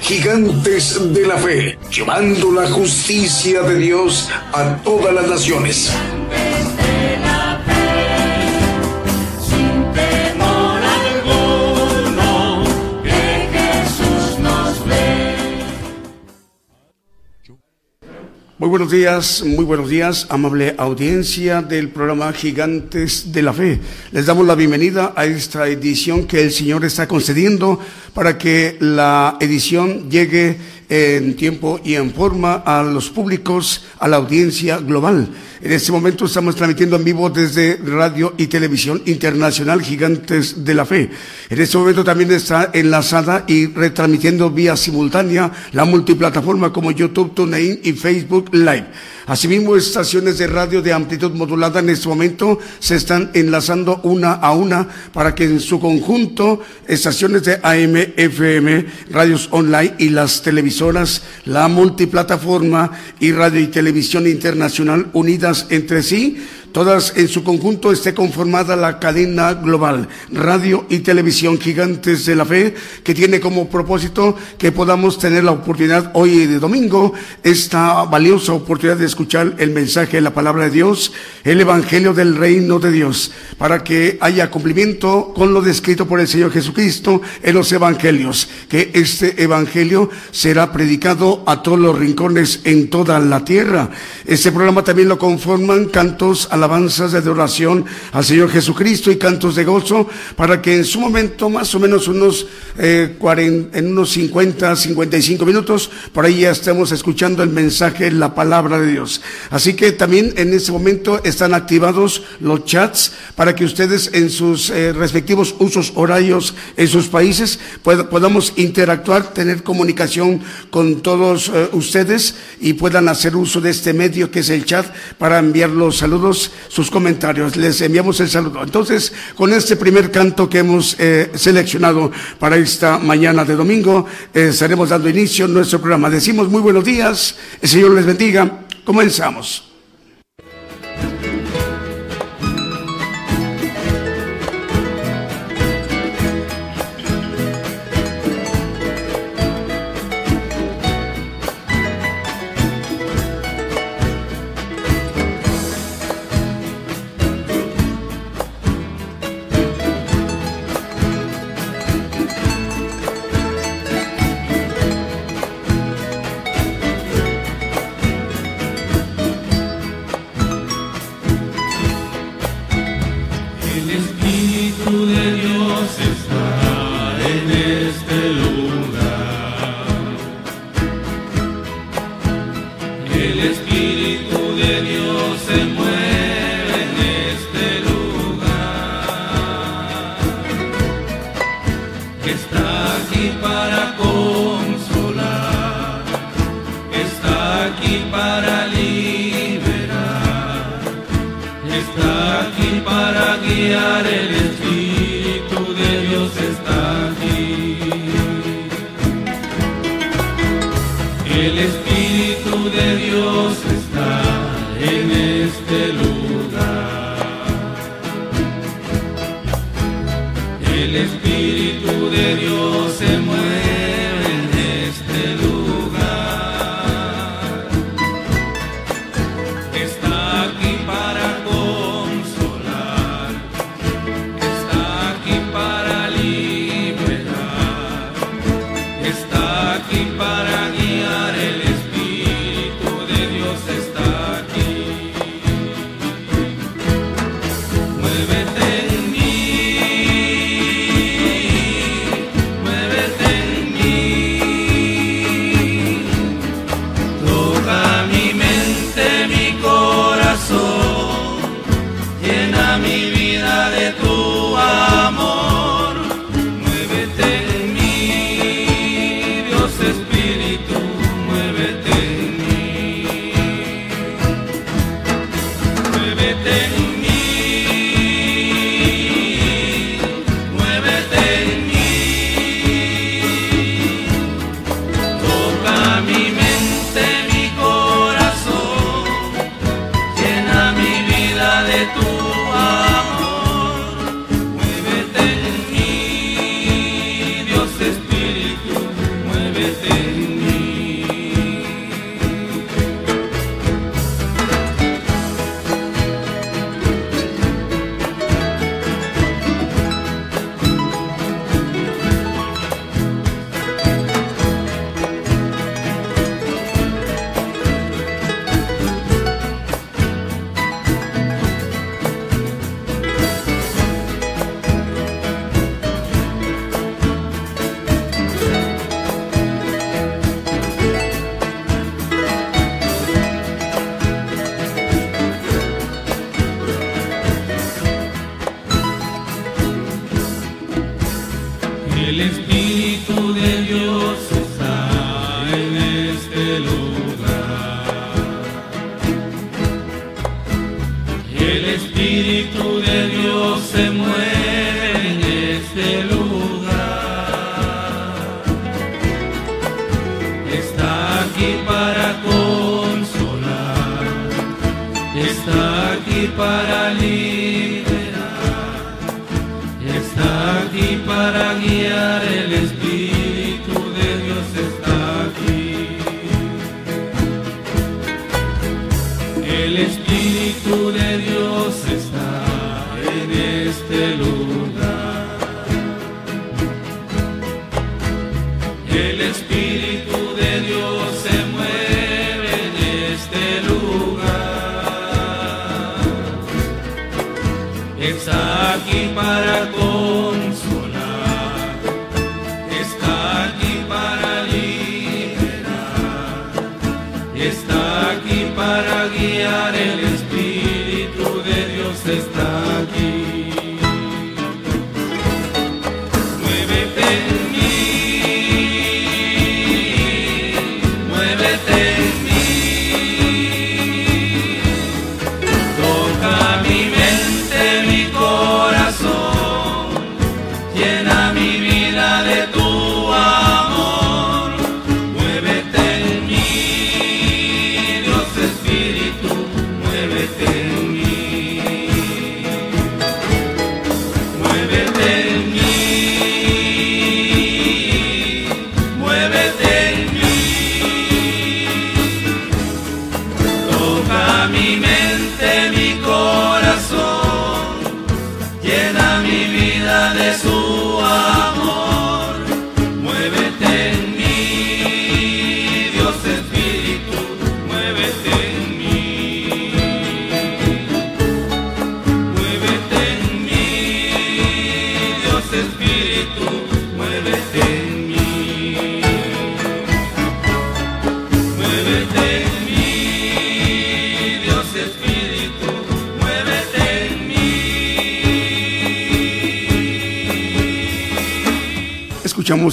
Gigantes de la Fe, llevando la justicia de Dios a todas las naciones. Muy buenos días, muy buenos días, amable audiencia del programa Gigantes de la Fe. Les damos la bienvenida a esta edición que el Señor está concediendo para que la edición llegue en tiempo y en forma a los públicos, a la audiencia global. En este momento estamos transmitiendo en vivo desde Radio y Televisión Internacional Gigantes de la Fe. En este momento también está enlazada y retransmitiendo vía simultánea la multiplataforma como YouTube, TuneIn y Facebook Live. Asimismo, estaciones de radio de amplitud modulada en este momento se están enlazando una a una para que en su conjunto estaciones de AM, FM, radios online y las televisoras, la multiplataforma y radio y televisión internacional unidas entre sí todas en su conjunto esté conformada la cadena global, radio y televisión gigantes de la fe, que tiene como propósito que podamos tener la oportunidad hoy de domingo, esta valiosa oportunidad de escuchar el mensaje de la palabra de Dios, el evangelio del reino de Dios, para que haya cumplimiento con lo descrito por el Señor Jesucristo en los evangelios, que este evangelio será predicado a todos los rincones en toda la tierra. Este programa también lo conforman cantos a la alabanzas de adoración al Señor Jesucristo y cantos de gozo para que en su momento, más o menos unos, eh, en unos 50, 55 minutos, por ahí ya estemos escuchando el mensaje, la palabra de Dios. Así que también en este momento están activados los chats para que ustedes en sus eh, respectivos usos horarios en sus países podamos interactuar, tener comunicación con todos eh, ustedes y puedan hacer uso de este medio que es el chat para enviar los saludos sus comentarios. Les enviamos el saludo. Entonces, con este primer canto que hemos eh, seleccionado para esta mañana de domingo, eh, estaremos dando inicio a nuestro programa. Decimos muy buenos días, el Señor les bendiga. Comenzamos.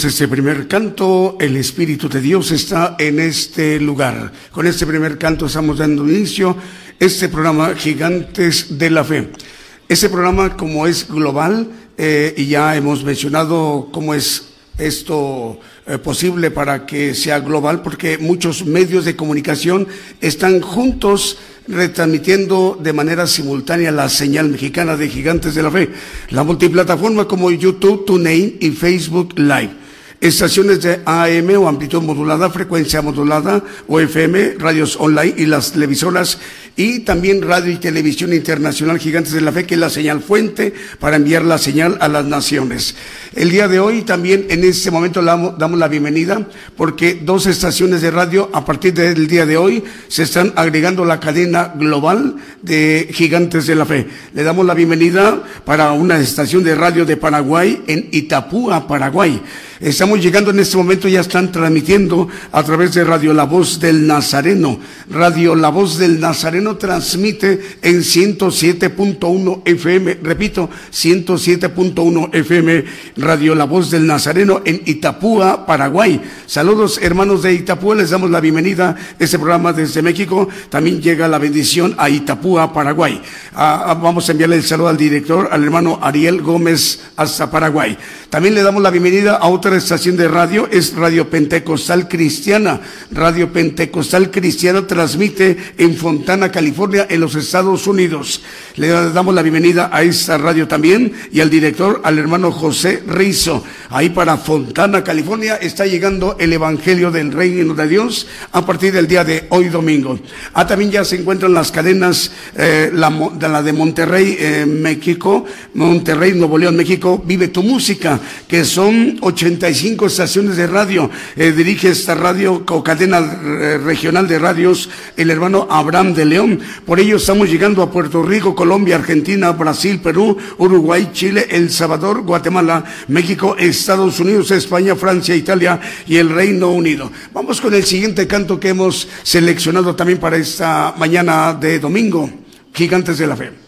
Este primer canto, el Espíritu de Dios está en este lugar. Con este primer canto estamos dando inicio a este programa Gigantes de la Fe. Este programa como es global eh, y ya hemos mencionado cómo es esto eh, posible para que sea global porque muchos medios de comunicación están juntos retransmitiendo de manera simultánea la señal mexicana de Gigantes de la Fe, la multiplataforma como YouTube, TuneIn y Facebook Live estaciones de AM o amplitud modulada, frecuencia modulada o FM, radios online y las televisoras y también radio y televisión internacional Gigantes de la Fe, que es la señal fuente para enviar la señal a las naciones. El día de hoy también en este momento damos la bienvenida porque dos estaciones de radio a partir del día de hoy se están agregando la cadena global de Gigantes de la Fe. Le damos la bienvenida para una estación de radio de Paraguay en Itapúa, Paraguay. Estamos llegando en este momento, ya están transmitiendo a través de Radio La Voz del Nazareno. Radio La Voz del Nazareno transmite en 107.1 FM, repito, 107.1 FM, Radio La Voz del Nazareno en Itapúa, Paraguay. Saludos hermanos de Itapúa, les damos la bienvenida a este programa desde México. También llega la bendición a Itapúa, Paraguay. Ah, ah, vamos a enviarle el saludo al director, al hermano Ariel Gómez hasta Paraguay. También le damos la bienvenida a otra estación de radio, es Radio Pentecostal Cristiana. Radio Pentecostal Cristiana transmite en Fontana, California, en los Estados Unidos. Le damos la bienvenida a esta radio también y al director, al hermano José Rizo. Ahí para Fontana, California, está llegando el Evangelio del Reino de Dios a partir del día de hoy domingo. Ah, también ya se encuentran las cadenas, eh, la, de Monterrey, eh, México, Monterrey, Nuevo León, México, Vive tu Música que son 85 estaciones de radio. Eh, dirige esta radio o cadena eh, regional de radios el hermano Abraham de León. Por ello estamos llegando a Puerto Rico, Colombia, Argentina, Brasil, Perú, Uruguay, Chile, El Salvador, Guatemala, México, Estados Unidos, España, Francia, Italia y el Reino Unido. Vamos con el siguiente canto que hemos seleccionado también para esta mañana de domingo. Gigantes de la Fe.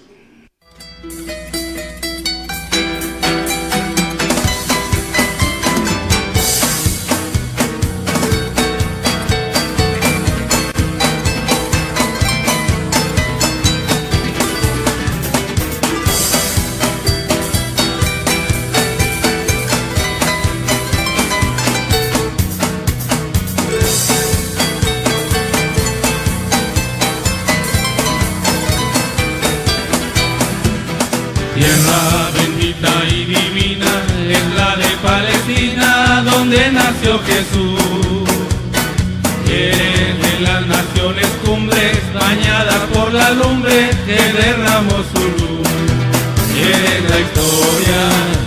La lumbre que derramó su luz. Eres la historia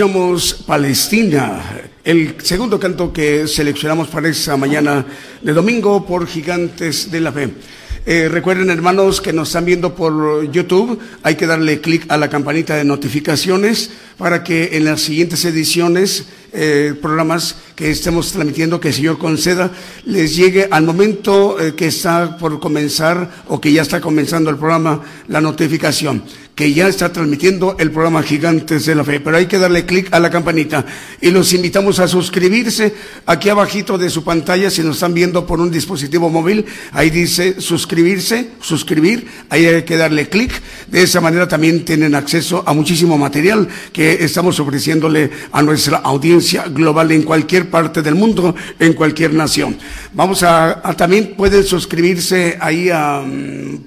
Escuchamos Palestina, el segundo canto que seleccionamos para esta mañana de domingo por Gigantes de la Fe. Eh, recuerden hermanos que nos están viendo por YouTube, hay que darle clic a la campanita de notificaciones para que en las siguientes ediciones, eh, programas que estemos transmitiendo, que el Señor conceda, les llegue al momento eh, que está por comenzar o que ya está comenzando el programa la notificación que ya está transmitiendo el programa Gigantes de la Fe. Pero hay que darle clic a la campanita y los invitamos a suscribirse. Aquí abajito de su pantalla, si nos están viendo por un dispositivo móvil, ahí dice suscribirse, suscribir, ahí hay que darle clic. De esa manera también tienen acceso a muchísimo material que estamos ofreciéndole a nuestra audiencia global en cualquier parte del mundo, en cualquier nación. Vamos a, también pueden suscribirse ahí a,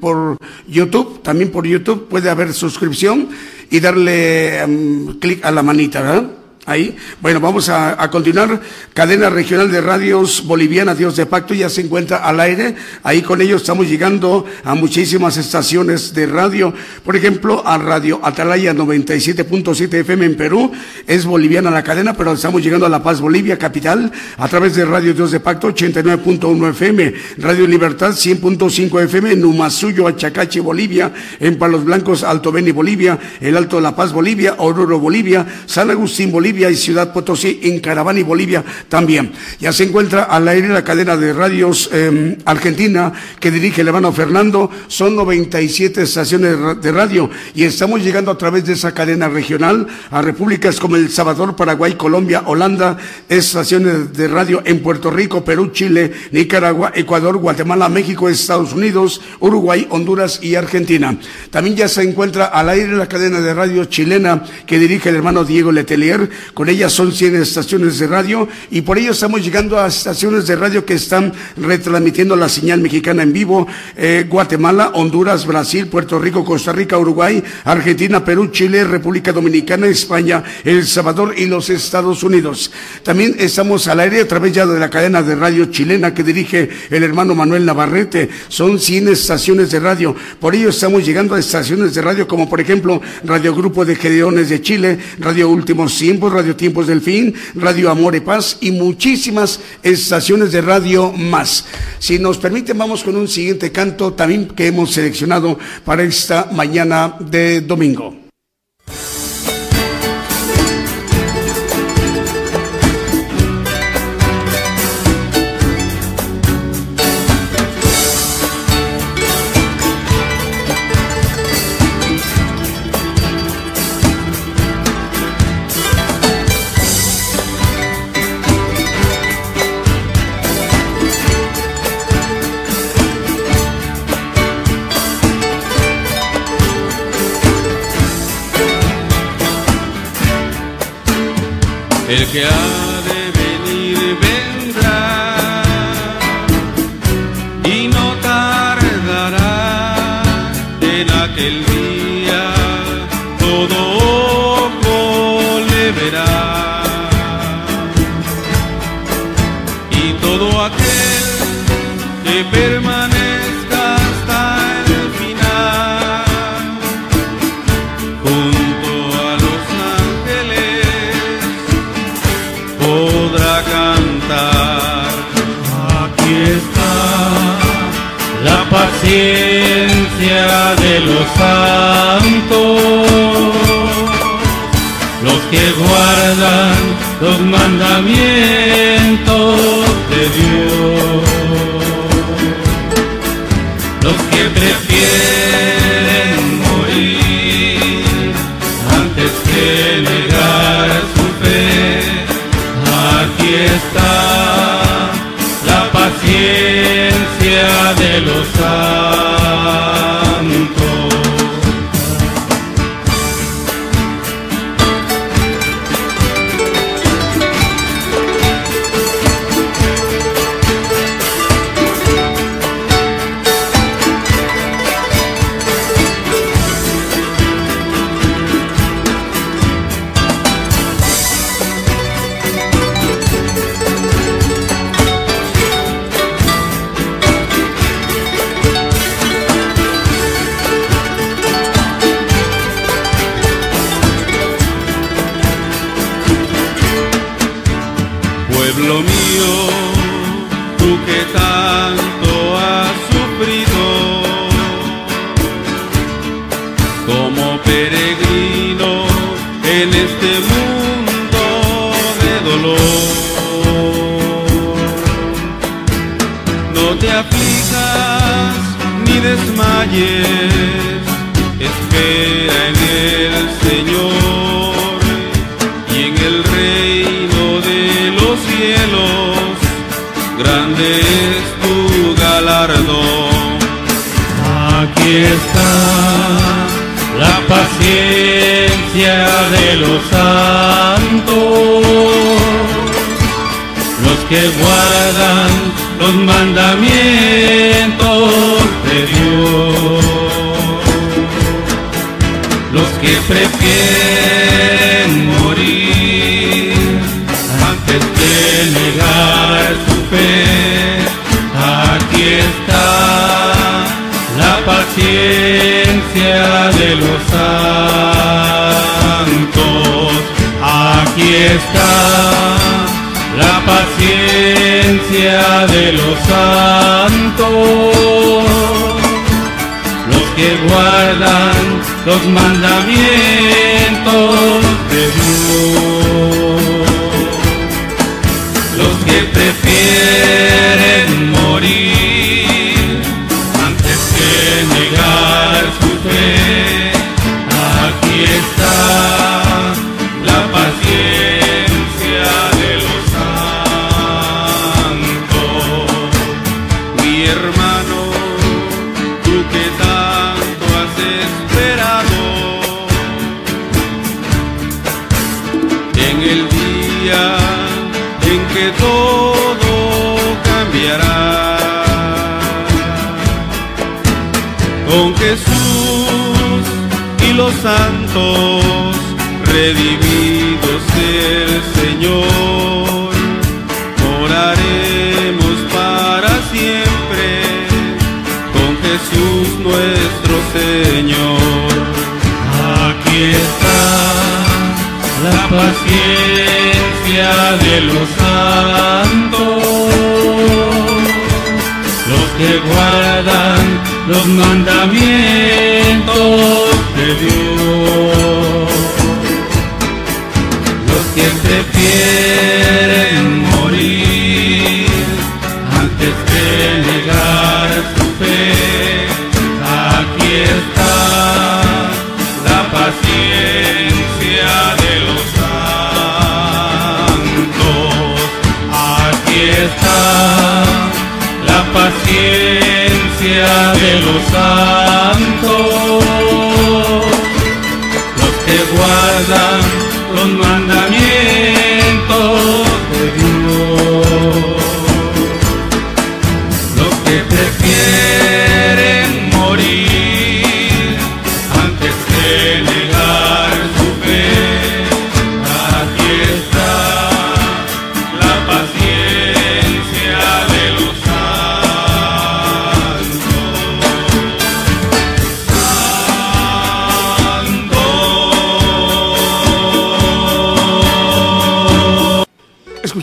por YouTube, también por YouTube puede haber suscripción y darle mm, clic a la manita, ¿verdad? Ahí. Bueno, vamos a, continuar. Cadena Regional de Radios Boliviana, Dios de Pacto, ya se encuentra al aire. Ahí con ellos estamos llegando a muchísimas estaciones de radio. Por ejemplo, a Radio Atalaya 97.7 FM en Perú. Es boliviana la cadena, pero estamos llegando a La Paz, Bolivia, capital, a través de Radio Dios de Pacto 89.1 FM. Radio Libertad 100.5 FM en Numasuyo, Achacache, Bolivia. En Palos Blancos, Alto Beni, Bolivia. El Alto La Paz, Bolivia. Oruro, Bolivia. San Agustín, Bolivia y Ciudad Potosí en Caravani, Bolivia también. Ya se encuentra al aire la cadena de radios eh, argentina que dirige el hermano Fernando. Son 97 estaciones de radio y estamos llegando a través de esa cadena regional a repúblicas como El Salvador, Paraguay, Colombia, Holanda, estaciones de radio en Puerto Rico, Perú, Chile, Nicaragua, Ecuador, Guatemala, México, Estados Unidos, Uruguay, Honduras y Argentina. También ya se encuentra al aire la cadena de radio chilena que dirige el hermano Diego Letelier. Con ella son 100 estaciones de radio y por ello estamos llegando a estaciones de radio que están retransmitiendo la señal mexicana en vivo. eh, Guatemala, Honduras, Brasil, Puerto Rico, Costa Rica, Uruguay, Argentina, Perú, Chile, República Dominicana, España, El Salvador y los Estados Unidos. También estamos al aire a través ya de la cadena de radio chilena que dirige el hermano Manuel Navarrete. Son 100 estaciones de radio. Por ello estamos llegando a estaciones de radio como por ejemplo Radio Grupo de Gedeones de Chile, Radio Últimos Tiempos, Radio Tiempos del Fin, Radio Amor y Paz y muchísimas estaciones de radio más. Si nos permiten, vamos con un siguiente canto también que hemos seleccionado para esta mañana de domingo. Yeah. Aquí está la paciencia de los santos, los que guardan los mandamientos. Que guardan los mandamientos de Dios, los que prefieren paciencia de los santos. Los que guardan los mandamientos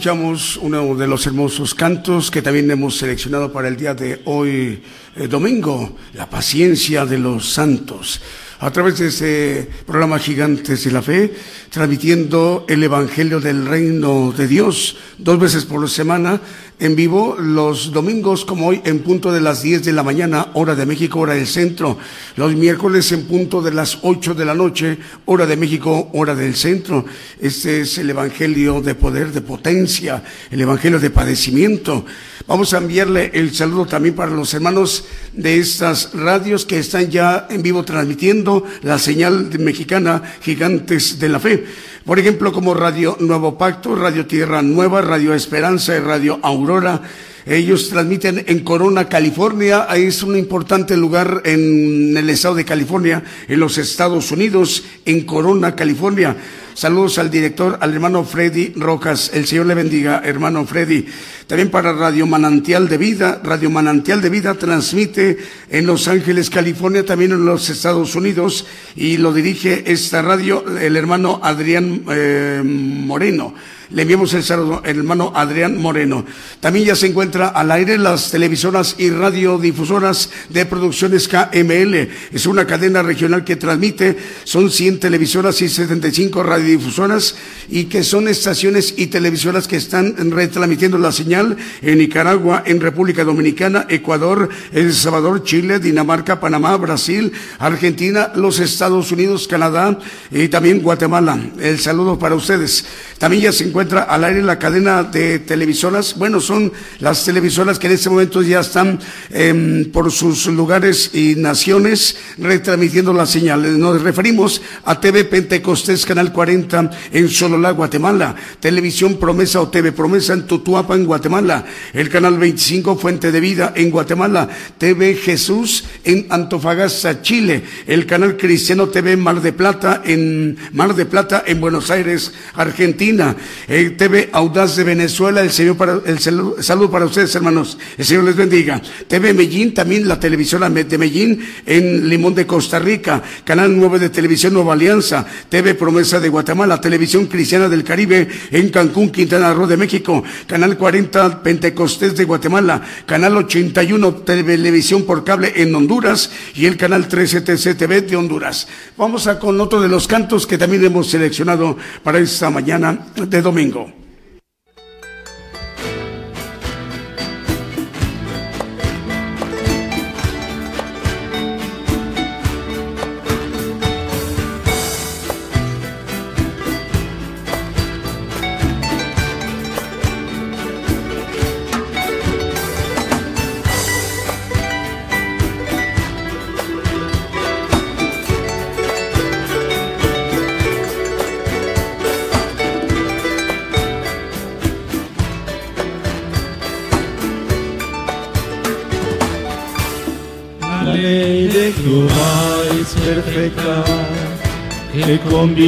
Escuchamos uno de los hermosos cantos que también hemos seleccionado para el día de hoy, eh, domingo, la paciencia de los santos. A través de este programa Gigantes de la Fe, transmitiendo el Evangelio del Reino de Dios dos veces por semana en vivo los domingos como hoy en punto de las 10 de la mañana, hora de México, hora del centro. Los miércoles en punto de las 8 de la noche, hora de México, hora del centro. Este es el Evangelio de poder, de potencia, el Evangelio de padecimiento. Vamos a enviarle el saludo también para los hermanos de estas radios que están ya en vivo transmitiendo la señal mexicana Gigantes de la Fe. Por ejemplo, como Radio Nuevo Pacto, Radio Tierra Nueva, Radio Esperanza y Radio Aurora. Ellos transmiten en Corona, California. Es un importante lugar en el estado de California, en los Estados Unidos, en Corona, California. Saludos al director, al hermano Freddy Rojas. El Señor le bendiga, hermano Freddy. También para Radio Manantial de Vida. Radio Manantial de Vida transmite en Los Ángeles, California, también en los Estados Unidos. Y lo dirige esta radio el hermano Adrián eh, Moreno. Le enviamos el saludo al hermano Adrián Moreno. También ya se encuentra al aire las televisoras y radiodifusoras de Producciones KML. Es una cadena regional que transmite, son 100 televisoras y 75 radiodifusoras y que son estaciones y televisoras que están retransmitiendo la señal en Nicaragua, en República Dominicana, Ecuador, El Salvador, Chile, Dinamarca, Panamá, Brasil, Argentina, los Estados Unidos, Canadá y también Guatemala. El saludo para ustedes. También ya se encuentra al aire la cadena de televisoras. Bueno, son las televisoras que en este momento ya están eh, por sus lugares y naciones retransmitiendo la señal. Nos referimos a TV Pentecostés, Canal 40 en Sololá, Guatemala. Televisión Promesa o TV Promesa en Tutuapa, en Guatemala. El Canal 25 Fuente de Vida en Guatemala. TV Jesús en Antofagasta, Chile. El Canal Cristiano TV Mar de Plata en Mar de Plata en Buenos Aires, Argentina. El TV Audaz de Venezuela. El Señor para, el saludo, para ustedes, hermanos. El Señor les bendiga. TV Medellín, también la televisora de Medellín en Limón de Costa Rica. Canal 9 de Televisión Nueva Alianza. TV Promesa de Guatemala. Televisión Cristiana del Caribe en Cancún, Quintana Roo de México. Canal 40 Pentecostés de Guatemala. Canal 81 Televisión por Cable en Honduras. Y el Canal 13 TCTV de Honduras. Vamos a con otro de los cantos que también hemos seleccionado para esta mañana de domingo.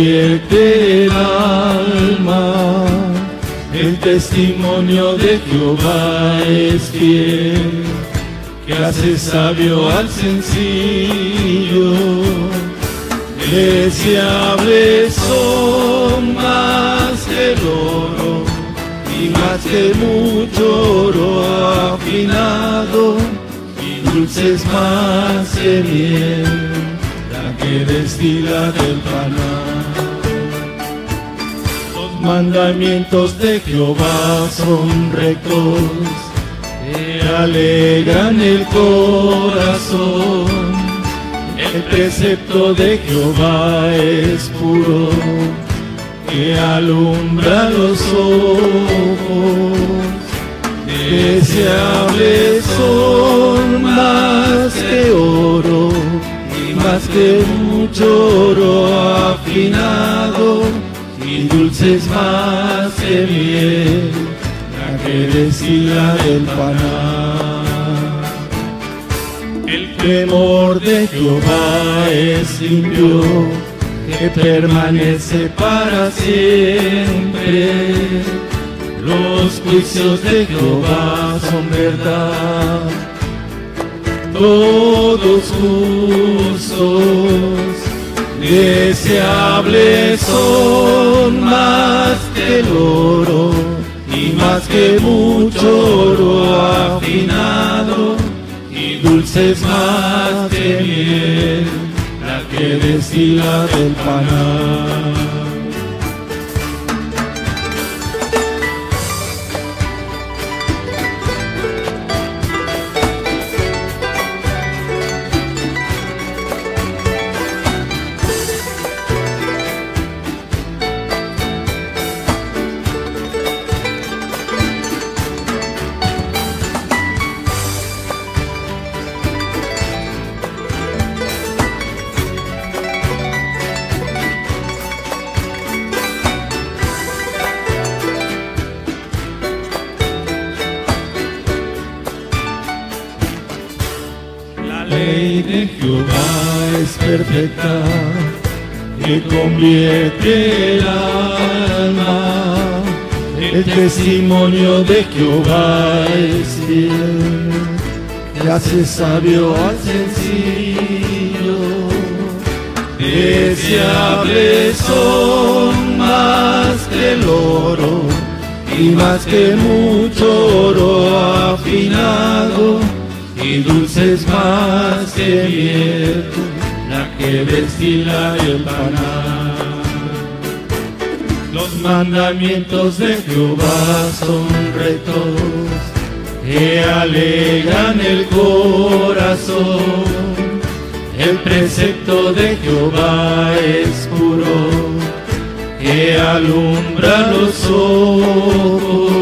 El alma. El testimonio de Jehová es fiel, que hace sabio al sencillo. Deseables son más que el oro más que mucho oro afinado, y dulces más que miel, la que destila del panal. Mandamientos de Jehová son rectos, que alegran el corazón. El precepto de Jehová es puro que alumbra los ojos. Deseables son más que oro y más que mucho oro afinado y dulces más que miel, la que decía el panal. El temor de Jehová es limpio que permanece para siempre. Los juicios de Jehová son verdad, todos justos, deseables son más que el oro y más que mucho oro afinado y dulces más que miel que destila del panal. Convierte el alma. El testimonio de Jehová es fiel, que hace sabio al sencillo. Deseables son más que el oro y más que mucho oro afinado y dulces más que miel, la que destila el panal. Los mandamientos de Jehová son rectos, que alegran el corazón. El precepto de Jehová es puro, que alumbra los ojos.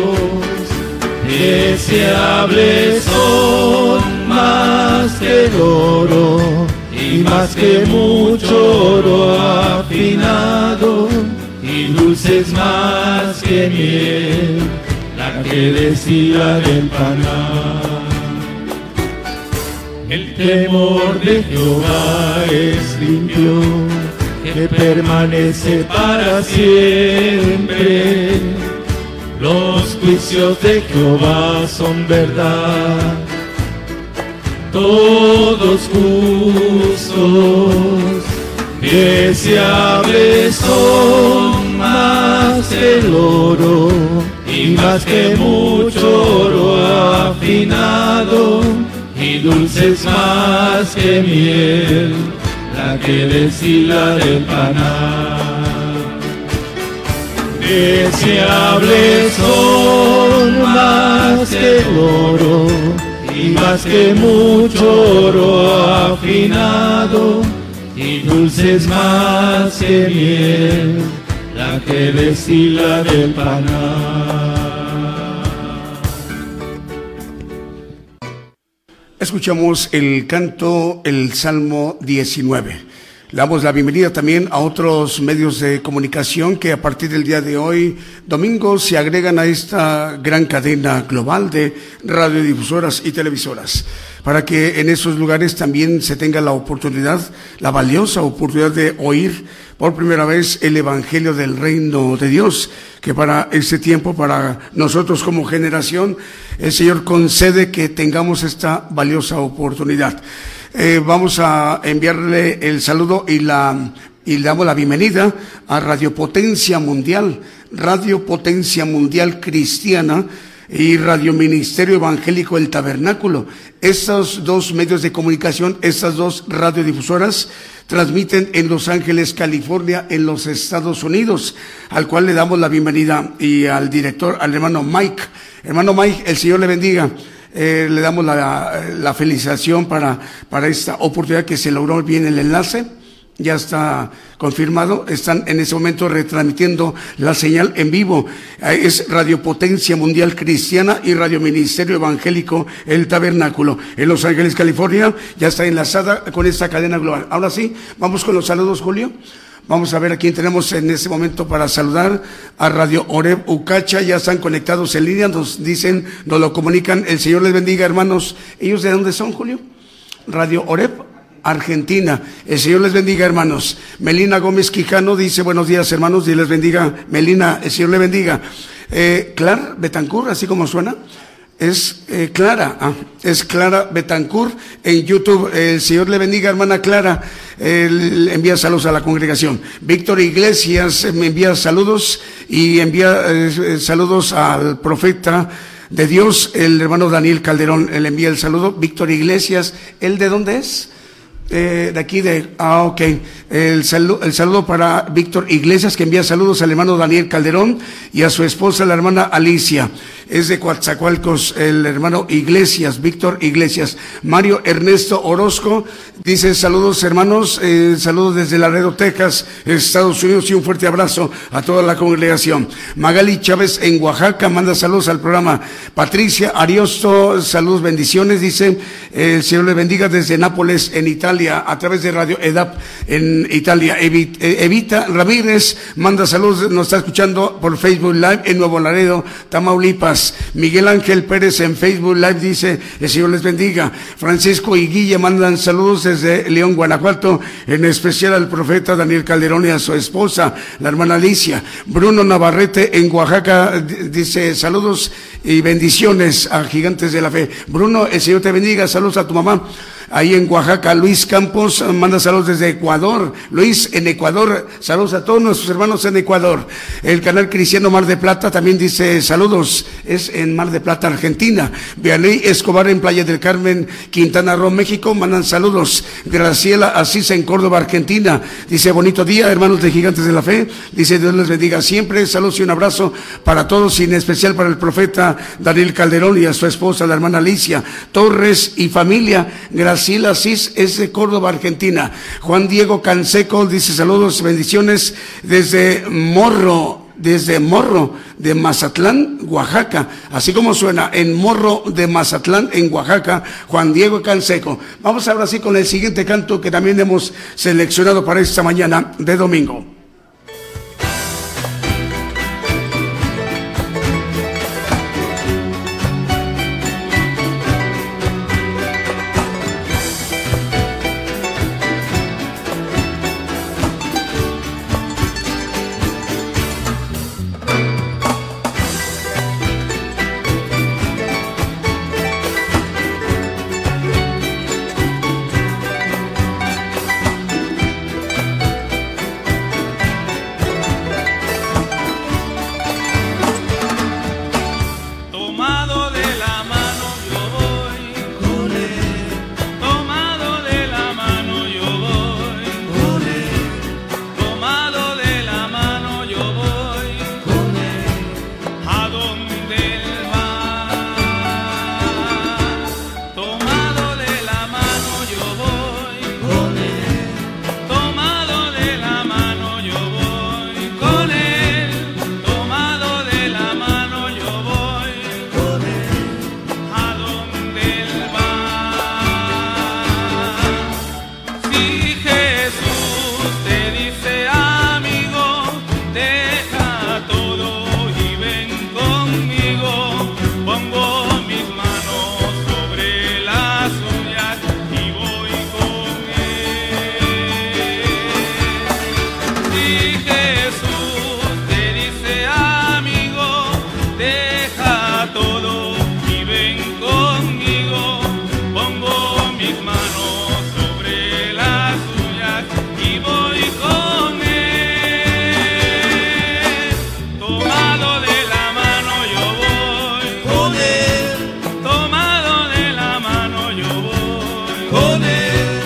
Deseables son más que oro y más que mucho oro afinado dulces más que miel, la que decía del panal. El temor de Jehová es limpio, que permanece para siempre. Los juicios de Jehová son verdad, todos justos, deseables son más que el oro y más que mucho oro afinado y dulces más que miel, la que destila del panal. Deseables son más que el oro y más que mucho oro afinado y dulces más que miel, que panal. Escuchamos el canto, el Salmo 19. Le damos la bienvenida también a otros medios de comunicación que a partir del día de hoy, domingo, se agregan a esta gran cadena global de radiodifusoras y televisoras, para que en esos lugares también se tenga la oportunidad, la valiosa oportunidad de oír por primera vez el Evangelio del Reino de Dios, que para este tiempo, para nosotros como generación, el Señor concede que tengamos esta valiosa oportunidad. Eh, vamos a enviarle el saludo y la y le damos la bienvenida a Radio Potencia Mundial Radio Potencia Mundial Cristiana y Radio Ministerio Evangélico El Tabernáculo. Estos dos medios de comunicación, estas dos radiodifusoras, transmiten en Los Ángeles, California, en los Estados Unidos, al cual le damos la bienvenida y al director, al hermano Mike. Hermano Mike, el Señor le bendiga. Eh, le damos la, la felicitación para, para esta oportunidad que se logró bien el enlace ya está confirmado, están en ese momento retransmitiendo la señal en vivo. Es Radio Potencia Mundial Cristiana y Radio Ministerio Evangélico El Tabernáculo. En Los Ángeles, California, ya está enlazada con esta cadena global. Ahora sí, vamos con los saludos, Julio. Vamos a ver a quién tenemos en este momento para saludar a Radio Oreb Ucacha. Ya están conectados en línea, nos dicen, nos lo comunican. El Señor les bendiga, hermanos. ¿Ellos de dónde son, Julio? Radio Oreb Argentina. El Señor les bendiga, hermanos. Melina Gómez Quijano dice, buenos días, hermanos, y les bendiga. Melina, el Señor le bendiga. Eh, Clara Betancourt, así como suena. Es eh, Clara, ah, es Clara Betancourt en YouTube. El Señor le bendiga, hermana Clara. Envía saludos a la congregación. Víctor Iglesias me envía saludos y envía eh, saludos al profeta de Dios, el hermano Daniel Calderón. Él envía el saludo. Víctor Iglesias, ¿él de dónde es? Eh, de aquí de, ah, ok, el saludo, el saludo para Víctor Iglesias, que envía saludos al hermano Daniel Calderón y a su esposa, la hermana Alicia. Es de Coatzacoalcos, el hermano Iglesias, Víctor Iglesias. Mario Ernesto Orozco dice saludos hermanos, eh, saludos desde Laredo, Texas, Estados Unidos y un fuerte abrazo a toda la congregación. Magali Chávez en Oaxaca manda saludos al programa. Patricia Ariosto, saludos, bendiciones, dice, el Señor le bendiga desde Nápoles, en Italia, a través de Radio EDAP en Italia. Eh, Evita Ramírez manda saludos, nos está escuchando por Facebook Live en Nuevo Laredo, Tamaulipas. Miguel Ángel Pérez en Facebook Live dice, el Señor les bendiga. Francisco y Guille mandan saludos desde León, Guanajuato, en especial al profeta Daniel Calderón y a su esposa, la hermana Alicia. Bruno Navarrete en Oaxaca dice saludos y bendiciones a gigantes de la fe. Bruno, el Señor te bendiga, saludos a tu mamá ahí en Oaxaca. Luis Campos manda saludos desde Ecuador. Luis, en Ecuador, saludos a todos nuestros hermanos en Ecuador. El canal Cristiano Mar de Plata también dice saludos, es en Mar de Plata, Argentina. Vianey Escobar en Playa del Carmen, Quintana Roo, México, mandan saludos. Graciela Asís en Córdoba, Argentina. Dice, bonito día, hermanos de Gigantes de la Fe. Dice, Dios les bendiga siempre. Saludos y un abrazo para todos y en especial para el profeta Daniel Calderón y a su esposa, la hermana Alicia Torres y familia. Gracias Graciela Cis es de Córdoba, Argentina. Juan Diego Canseco dice saludos, bendiciones desde Morro, desde Morro de Mazatlán, Oaxaca. Así como suena, en Morro de Mazatlán, en Oaxaca, Juan Diego Canseco. Vamos ahora sí con el siguiente canto que también hemos seleccionado para esta mañana de domingo. it.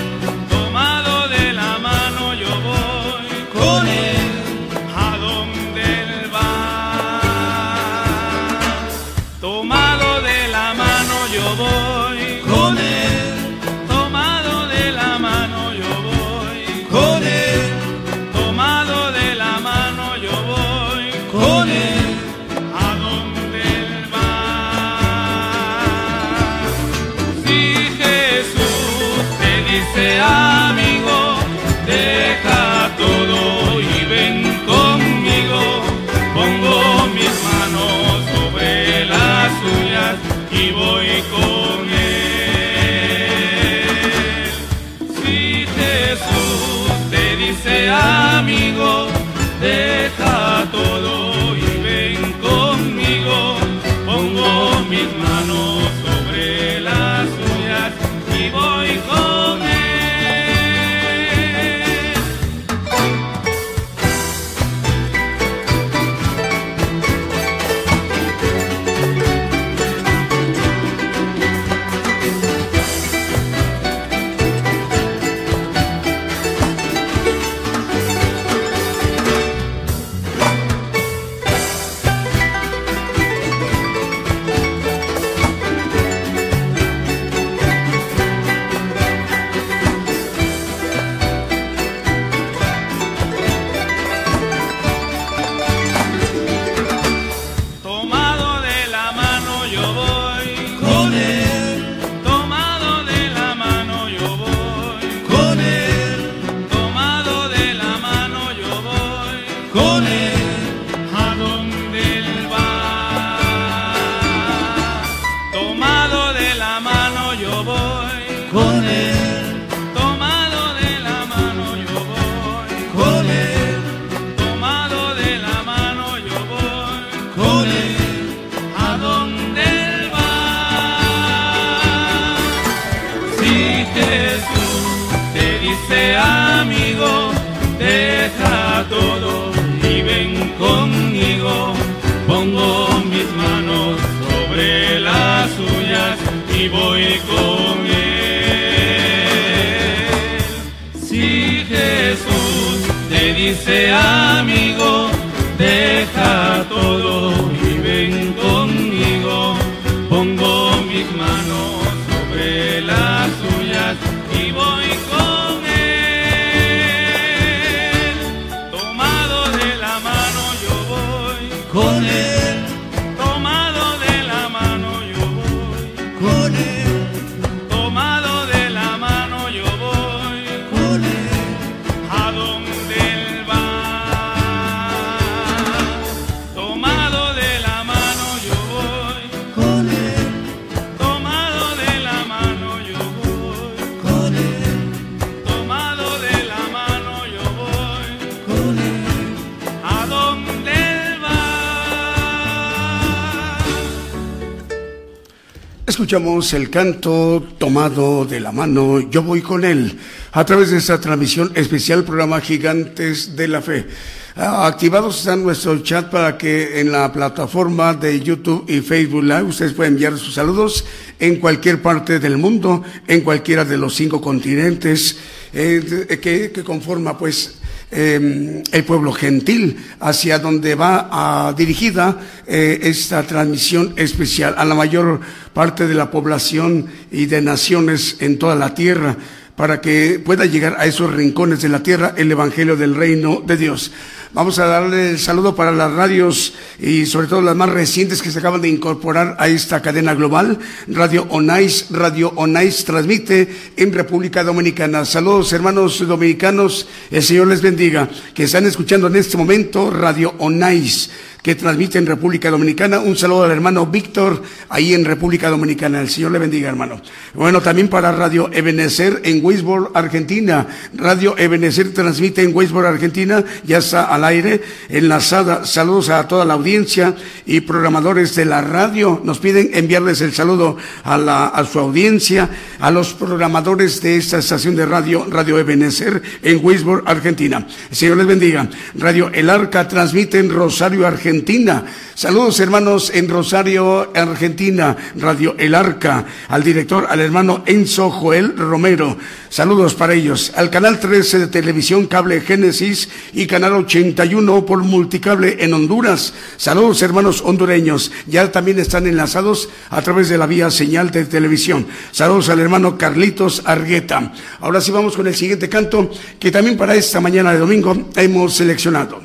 Escuchamos el canto tomado de la mano, yo voy con él, a través de esta transmisión especial programa Gigantes de la Fe. Ah, activados están nuestro chat para que en la plataforma de YouTube y Facebook Live ustedes pueden enviar sus saludos en cualquier parte del mundo, en cualquiera de los cinco continentes eh, que, que conforma pues Em, el pueblo gentil, hacia donde va a, dirigida eh, esta transmisión especial a la mayor parte de la población y de naciones en toda la tierra para que pueda llegar a esos rincones de la tierra el Evangelio del Reino de Dios. Vamos a darle el saludo para las radios y sobre todo las más recientes que se acaban de incorporar a esta cadena global. Radio Onais, Radio Onais transmite en República Dominicana. Saludos hermanos dominicanos, el Señor les bendiga, que están escuchando en este momento Radio Onais que transmite en República Dominicana. Un saludo al hermano Víctor, ahí en República Dominicana. El Señor le bendiga, hermano. Bueno, también para Radio Ebenezer en Weisborg, Argentina. Radio Ebenezer transmite en Weisborg, Argentina. Ya está al aire, enlazada. Saludos a toda la audiencia y programadores de la radio. Nos piden enviarles el saludo a, la, su audiencia, a los programadores de esta estación de radio, Radio Ebenezer en Weisborg, Argentina. El Señor les bendiga. Radio El Arca transmite en Rosario. Argentina. Saludos hermanos en Rosario, Argentina, Radio El Arca, al director, al hermano Enzo Joel Romero. Saludos para ellos. Al canal 13 de televisión Cable Génesis y canal 80 81 por multicable en Honduras. Saludos hermanos hondureños. Ya también están enlazados a través de la vía señal de televisión. Saludos al hermano Carlitos Argueta. Ahora sí vamos con el siguiente canto que también para esta mañana de domingo hemos seleccionado.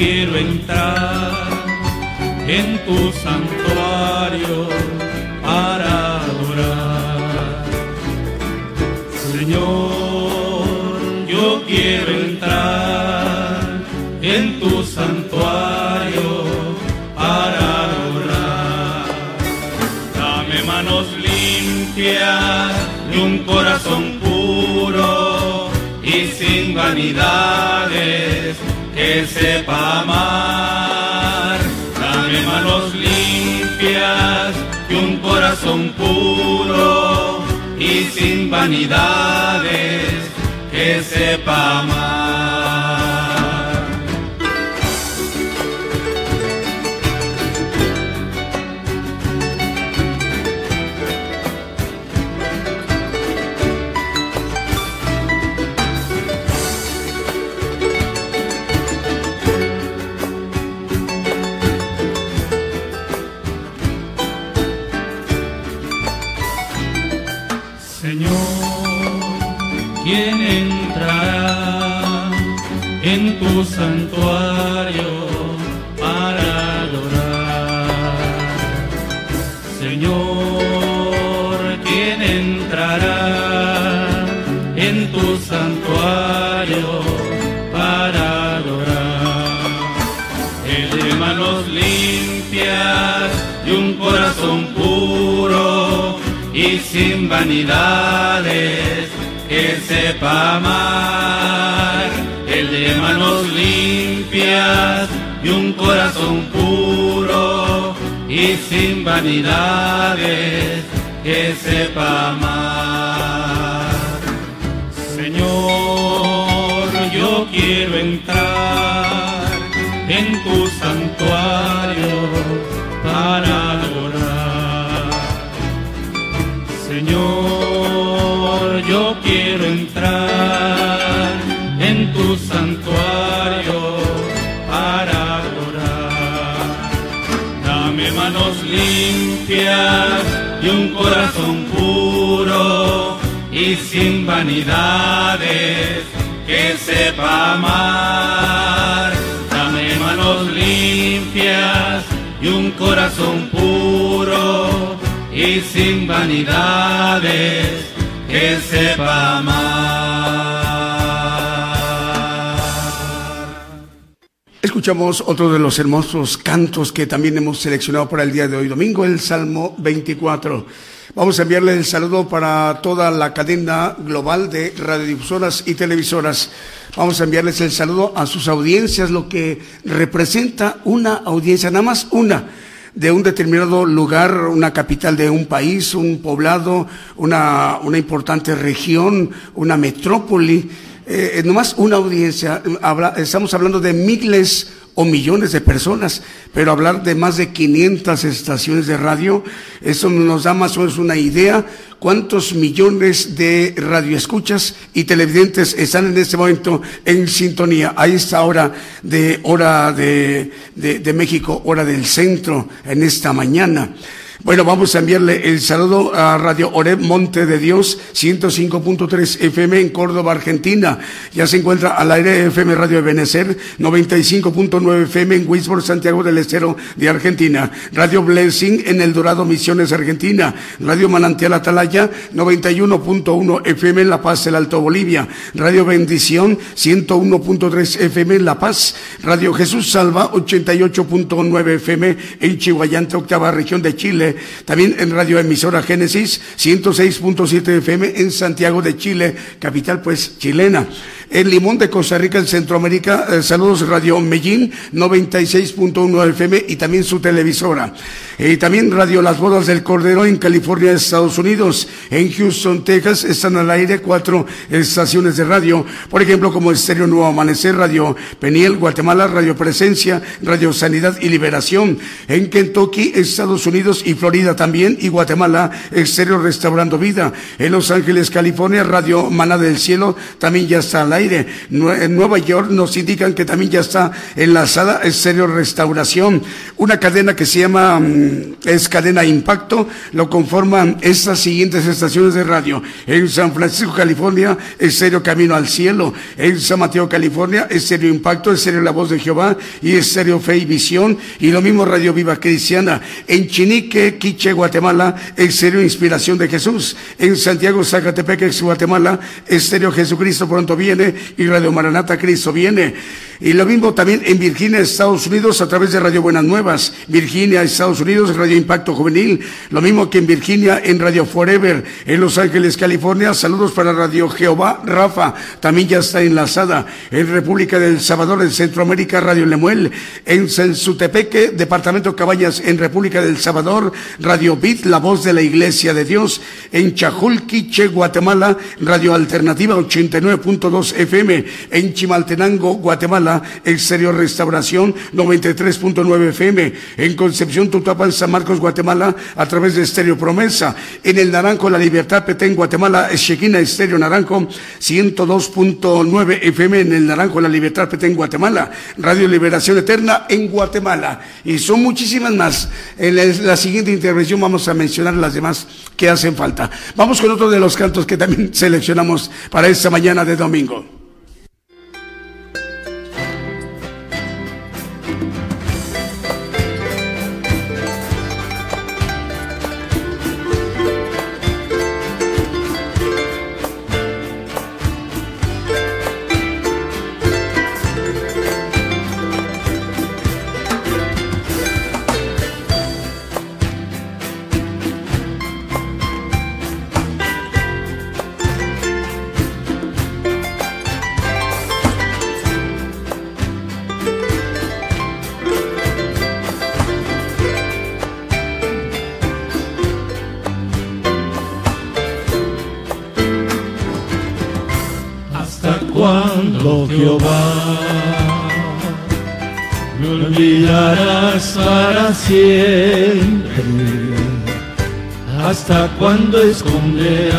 quiero entrar en tu santuario para adorar. Señor, yo quiero entrar en tu santuario para adorar. Dame manos limpias y un corazón puro y sin vanidades que sepa amar. Dame manos limpias y un corazón puro y sin vanidades que sepa amar. humanidades que sepa amar, el de manos limpias y un corazón puro y sin vanidades que sepa amar. Yo quiero entrar en tu santuario para adorar. Dame manos limpias y un corazón puro y sin vanidades que sepa amar. Dame manos limpias y un corazón puro Escuchamos otro de los hermosos cantos que también hemos seleccionado para el día de hoy, domingo, el Salmo 24. Vamos a enviarle el saludo para toda la cadena global de radiodifusoras y televisoras. Vamos a enviarles el saludo a sus audiencias, lo que representa una audiencia, nada más una, de un determinado lugar, una capital de un país, un poblado, una, una importante región, una metrópoli eh, nomás una audiencia, estamos hablando de miles o millones de personas, pero hablar de más de 500 estaciones de radio, eso nos da más o menos una idea cuántos millones de radioescuchas y televidentes están en este momento en sintonía a esta hora de hora de, de, de México, hora del centro, en esta mañana. Bueno, vamos a enviarle el saludo a Radio Oreb Monte de Dios, 105.3 FM en Córdoba, Argentina. Ya se encuentra al aire FM Radio de Benecer, 95.9 FM en Wisborne, Santiago del Estero de Argentina. Radio Blessing en El Dorado, Misiones, Argentina. Radio Manantial Atalaya, 91.1 FM en La Paz, el Alto Bolivia. Radio Bendición, 101.3 FM en La Paz. Radio Jesús Salva, 88.9 FM en Chihuayante, octava región de Chile también en Radio Emisora Génesis 106.7 FM en Santiago de Chile, capital pues chilena. En Limón de Costa Rica, en Centroamérica, eh, saludos Radio Medellín 96.1 FM y también su televisora. Y también Radio Las Bodas del Cordero en California, Estados Unidos. En Houston, Texas, están al aire cuatro estaciones de radio, por ejemplo, como Estéreo Nuevo Amanecer, Radio Peniel, Guatemala, Radio Presencia, Radio Sanidad y Liberación. En Kentucky, Estados Unidos y Florida también, y Guatemala, Estéreo Restaurando Vida. En Los Ángeles, California, Radio Maná del Cielo, también ya está al aire. En Nueva York nos indican que también ya está enlazada Estéreo Restauración. Una cadena que se llama, es Cadena Impacto, lo conforman estas siguientes estaciones de radio. En San Francisco, California, Estéreo Camino al Cielo. En San Mateo, California, Estéreo Impacto, Estéreo La Voz de Jehová y Estéreo Fe y Visión. Y lo mismo Radio Viva Cristiana. En Chinique, Quiche, Guatemala, Estéreo Inspiración de Jesús. En Santiago, Zacatepec, Guatemala, Estéreo Jesucristo pronto viene y Radio Maranata Cristo viene. Y lo mismo también en Virginia, Estados Unidos, a través de Radio Buenas Nuevas. Virginia, Estados Unidos, Radio Impacto Juvenil. Lo mismo que en Virginia, en Radio Forever. En Los Ángeles, California, saludos para Radio Jehová Rafa. También ya está enlazada. En República del Salvador, en Centroamérica, Radio Lemuel. En Sensutepeque, Departamento Cabañas, en República del Salvador, Radio Bit, La Voz de la Iglesia de Dios. En Chajulquiche, Guatemala, Radio Alternativa 89.2 FM. En Chimaltenango, Guatemala, Exterior Restauración 93.9 FM. En Concepción, Tutapan, San Marcos, Guatemala, a través de Estéreo Promesa. En el Naranjo, La Libertad, Petén, Guatemala, Chequina, Estéreo Naranjo 102.9 FM. En el Naranjo, La Libertad, Petén, Guatemala. Radio Liberación Eterna en Guatemala. Y son muchísimas más. En la siguiente intervención vamos a mencionar las demás que hacen falta. Vamos con otro de los cantos que también seleccionamos para esta mañana de domingo. Cuando esconderás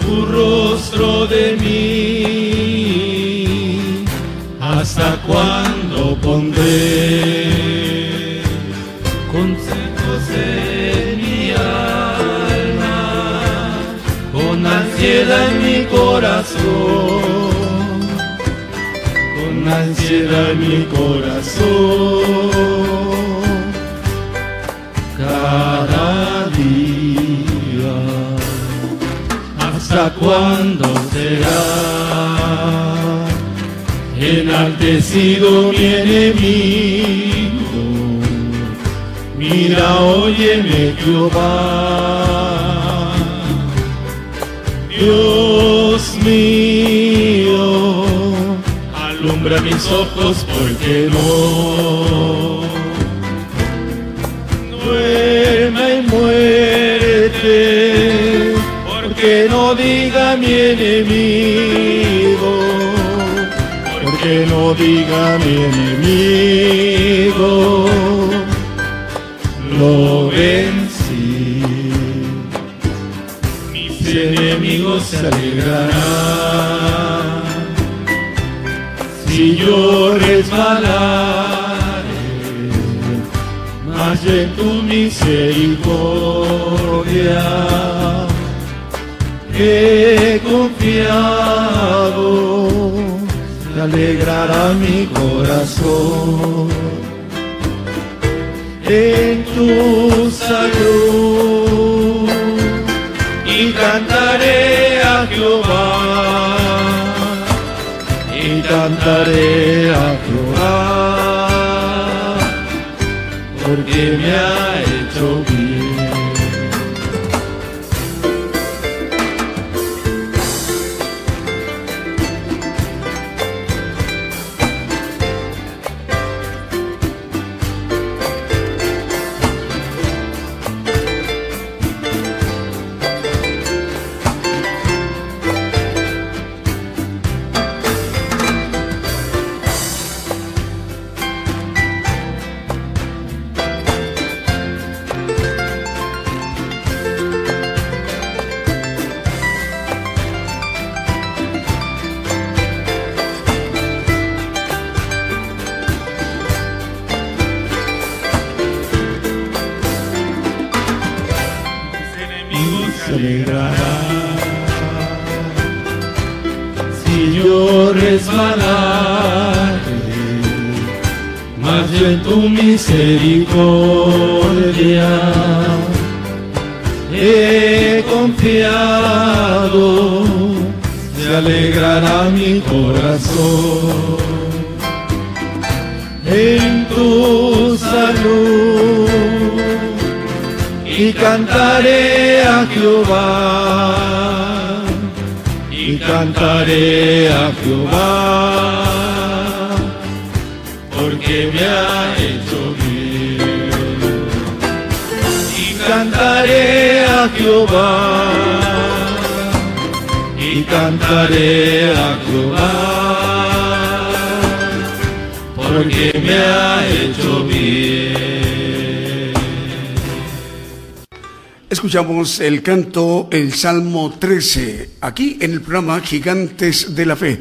tu rostro de mí, hasta cuando pondré consejos en mi alma, con ansiedad en mi corazón, con ansiedad en mi corazón, cuándo será enaltecido mi enemigo. Mira, óyeme, Jehová. Dios mío, alumbra mis ojos porque no. Mi enemigo, porque no diga mi enemigo, lo vencí. Mis enemigos se alegrarán si yo resbalaré, mas en tu misericordia he confiado, te alegrará mi corazón en tu salud y cantaré a Jehová y cantaré a Jehová porque me ha hecho bien. Misericordia. He confiado, se alegrará mi corazón. En tu salud y cantaré a Jehová. Y cantaré a Jehová porque me ha cantaré a Jehová. Y cantaré a Jehová. Porque me ha hecho bien. Escuchamos el canto, el Salmo 13, aquí en el programa Gigantes de la Fe.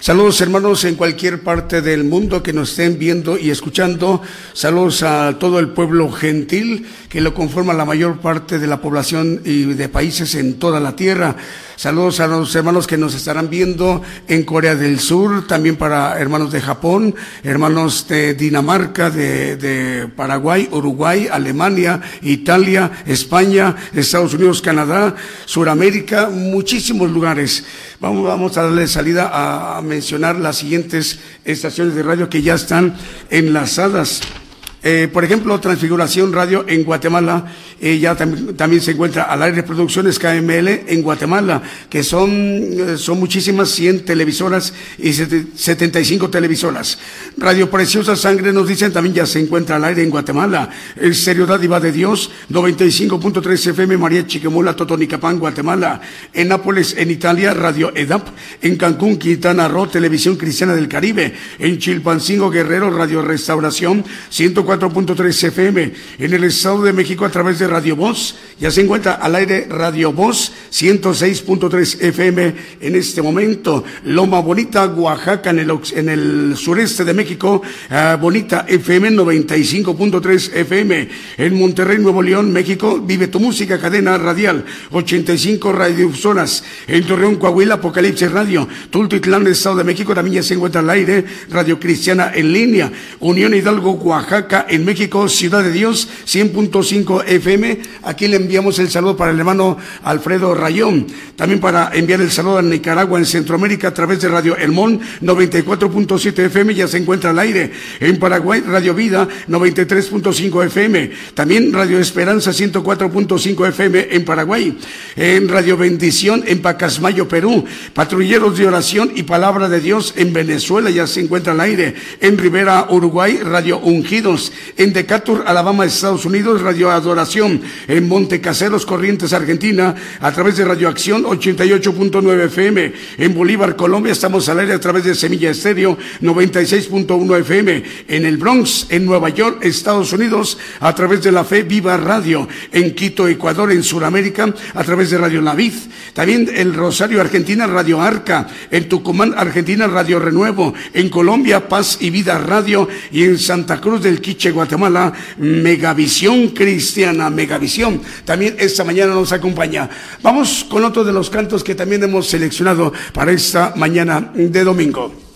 Saludos hermanos en cualquier parte del mundo que nos estén viendo y escuchando. Saludos a todo el pueblo gentil que lo conforma la mayor parte de la población y de países en toda la tierra. Saludos a los hermanos que nos estarán viendo en Corea del Sur, también para hermanos de Japón, hermanos de Dinamarca, de, Paraguay, Uruguay, Alemania, Italia, España, Estados Unidos, Canadá, Suramérica, muchísimos lugares. Vamos, vamos a darle salida a mencionar las siguientes estaciones de radio que ya están enlazadas. Eh, por ejemplo, Transfiguración Radio en Guatemala, ya tam también se encuentra al aire Producciones KML en Guatemala, que son, eh, son muchísimas, 100 televisoras y 75 televisoras. Radio Preciosa Sangre nos dicen también ya se encuentra al aire en Guatemala. El Serio Dádiva de Dios, 95.3 FM María Chiquemula, Totonicapán, Guatemala. En Nápoles, en Italia, Radio EDAP. En Cancún, Quintana Roo, Televisión Cristiana del Caribe. En Chilpancingo, Guerrero, Radio Restauración, 104.3 FM. En el Estado de México, a través de Radio Voz, ya se encuentra al aire Radio Voz, 106.3 FM en este momento. Loma Bonita, Oaxaca, en el, sureste de México, uh, Bonita FM, 95.3 FM. En Monterrey, Nuevo León, México, Vive tu Música, cadena radial, 85 radiozonas. En Torreón, Coahuila, Apocalipsis Radio. Tultitlán, Estado de México, también ya se encuentra al aire, Radio Cristiana en línea. Unión Hidalgo, Oaxaca, en México, Ciudad de Dios, 100.5 FM. Aquí le enviamos el saludo para el hermano Alfredo Rayón. También para enviar el saludo a Nicaragua, en Centroamérica, a través de Radio Elmón, 94.7 FM, ya se encuentra al aire. En Paraguay, Radio Vida, 93.5 FM. También Radio Esperanza, 104.5 FM en Paraguay. En Radio Bendición, en Pacasmayo, Perú. Patrulleros de Oración y Palabra de Dios en Venezuela, ya se encuentra al aire. En Rivera, Uruguay, Radio Ungidos. En Decatur, Alabama, Estados Unidos, Radio Adoración. En Monte Caseros, Corrientes, Argentina, a través de Radioacción 88.9 FM. En Bolívar, Colombia, estamos al aire a través de Semilla Estéreo 96.1 FM. En el Bronx, en Nueva York, Estados Unidos, a través de la Fe Viva Radio. En Quito, Ecuador, en Sudamérica, a través de Radio Navid. También el Rosario, Argentina, Radio Arca. En Tucumán, Argentina, Radio Renuevo. En Colombia, Paz y Vida Radio. Y en Santa Cruz del Quiche, Guatemala, Megavisión Cristiana, Megavisión. También esta mañana nos acompaña. Vamos con otro de los cantos que también hemos seleccionado para esta mañana de domingo.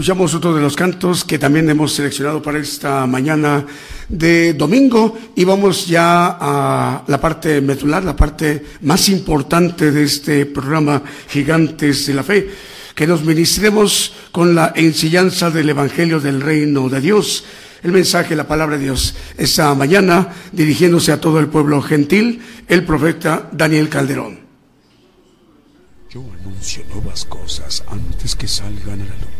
Escuchamos otro de los cantos que también hemos seleccionado para esta mañana de domingo y vamos ya a la parte medular, la parte más importante de este programa Gigantes de la Fe, que nos ministremos con la enseñanza del Evangelio del Reino de Dios. el mensaje, la palabra de Dios. Esta mañana, dirigiéndose a todo el pueblo gentil, el profeta Daniel Calderón. Yo anuncio nuevas cosas antes que salgan a la luz.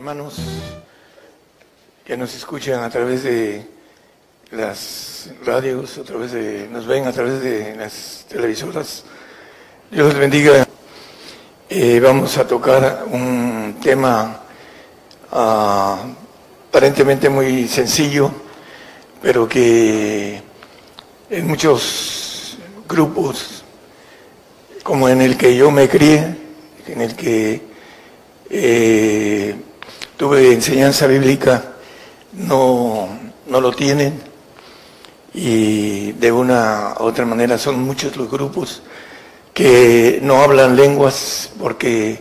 Hermanos que nos escuchan a través de las radios, a través de, nos ven a través de las televisoras, Dios les bendiga. Eh, vamos a tocar un tema ah, aparentemente muy sencillo, pero que en muchos grupos, como en el que yo me crié, en el que eh, tuve enseñanza bíblica, no, no lo tienen y de una u otra manera son muchos los grupos que no hablan lenguas porque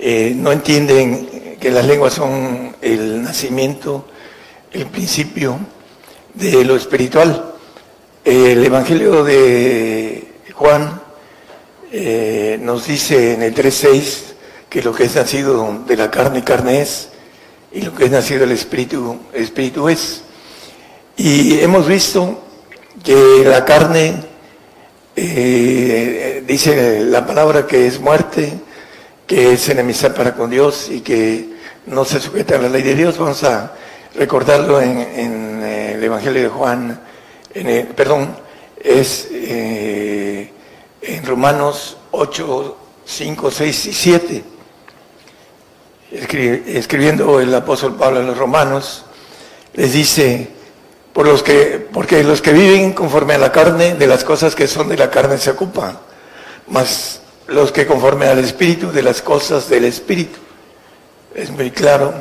eh, no entienden que las lenguas son el nacimiento, el principio de lo espiritual. El Evangelio de Juan eh, nos dice en el 3.6 que lo que es nacido de la carne, carne es, y lo que es nacido del espíritu, espíritu es. Y hemos visto que la carne eh, dice la palabra que es muerte, que es enemistad para con Dios y que no se sujeta a la ley de Dios. Vamos a recordarlo en, el Evangelio de Juan, en perdón, es eh, en Romanos 8, 5, 6 y 7. Escribiendo el apóstol Pablo a los romanos, les dice, por los que, porque los que viven conforme a la carne, de las cosas que son de la carne se ocupan, mas los que conforme al Espíritu, de las cosas del Espíritu. Es muy claro.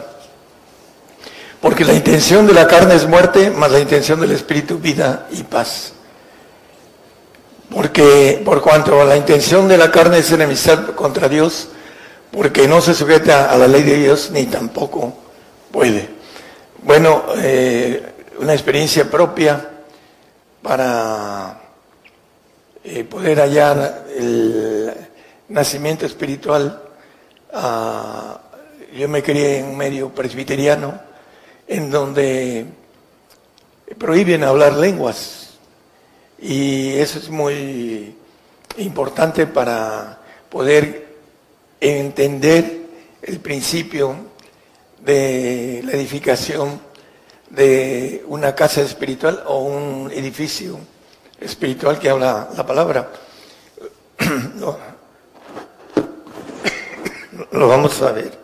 Porque la intención de la carne es muerte, mas la intención del Espíritu vida y paz. Porque por cuanto la intención de la carne es enemistad contra Dios, porque no se sujeta a la ley de Dios ni tampoco puede. Bueno, eh, una experiencia propia para eh, poder hallar el nacimiento espiritual. Ah, yo me crié en un medio presbiteriano en donde prohíben hablar lenguas y eso es muy importante para poder entender el principio de la edificación de una casa espiritual o un edificio espiritual que habla la palabra. Lo, vamos a ver.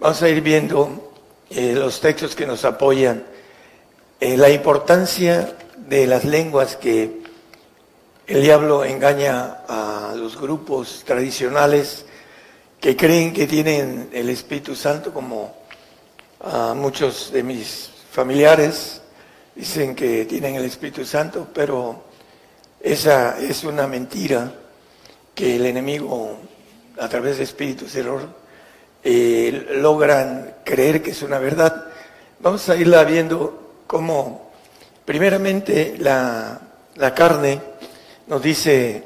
Vamos a ir viendo eh, los textos que nos apoyan. Eh, la importancia de las lenguas que el diablo engaña a los grupos tradicionales que creen que tienen el Espíritu Santo como muchos de mis familiares dicen que tienen el Espíritu Santo, pero esa es una mentira que el enemigo, a través de espíritus error, eh, logran creer que es una verdad. Vamos a irla viendo cómo, primeramente, la, carne nos dice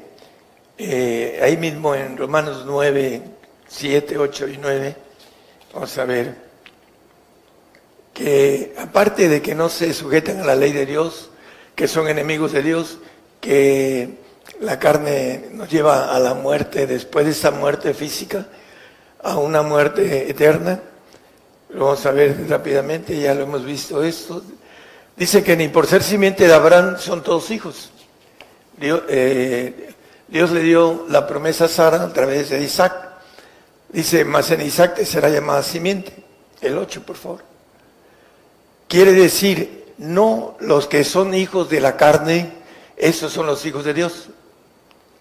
eh, ahí mismo en Romanos 9, 7, 8 y 9, vamos a ver que aparte de que no se sujetan a la ley de Dios, que son enemigos de Dios, que la carne nos lleva a la muerte después de esa muerte física, a una muerte eterna. Lo vamos a ver rápidamente, ya lo hemos visto esto. Dice que ni por ser simiente de Abraham son todos hijos. Dios, eh, Dios le dio la promesa a Sara a través de Isaac. Dice, más en Isaac será llamada simiente. El 8, por favor. Quiere decir, no los que son hijos de la carne, esos son los hijos de Dios.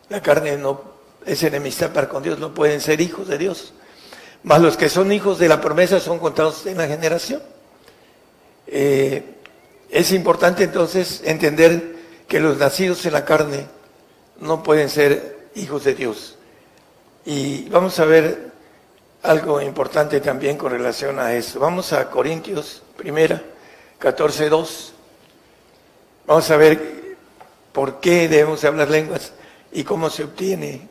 La carne no es enemistad para con Dios, no pueden ser hijos de Dios. Mas los que son hijos de la promesa son contados en la generación. Eh, es importante entonces entender que los nacidos en la carne no pueden ser hijos de Dios. Y vamos a ver algo importante también con relación a eso. Vamos a Corintios, primera, 14, 2. Vamos a ver por qué debemos hablar lenguas y cómo se obtiene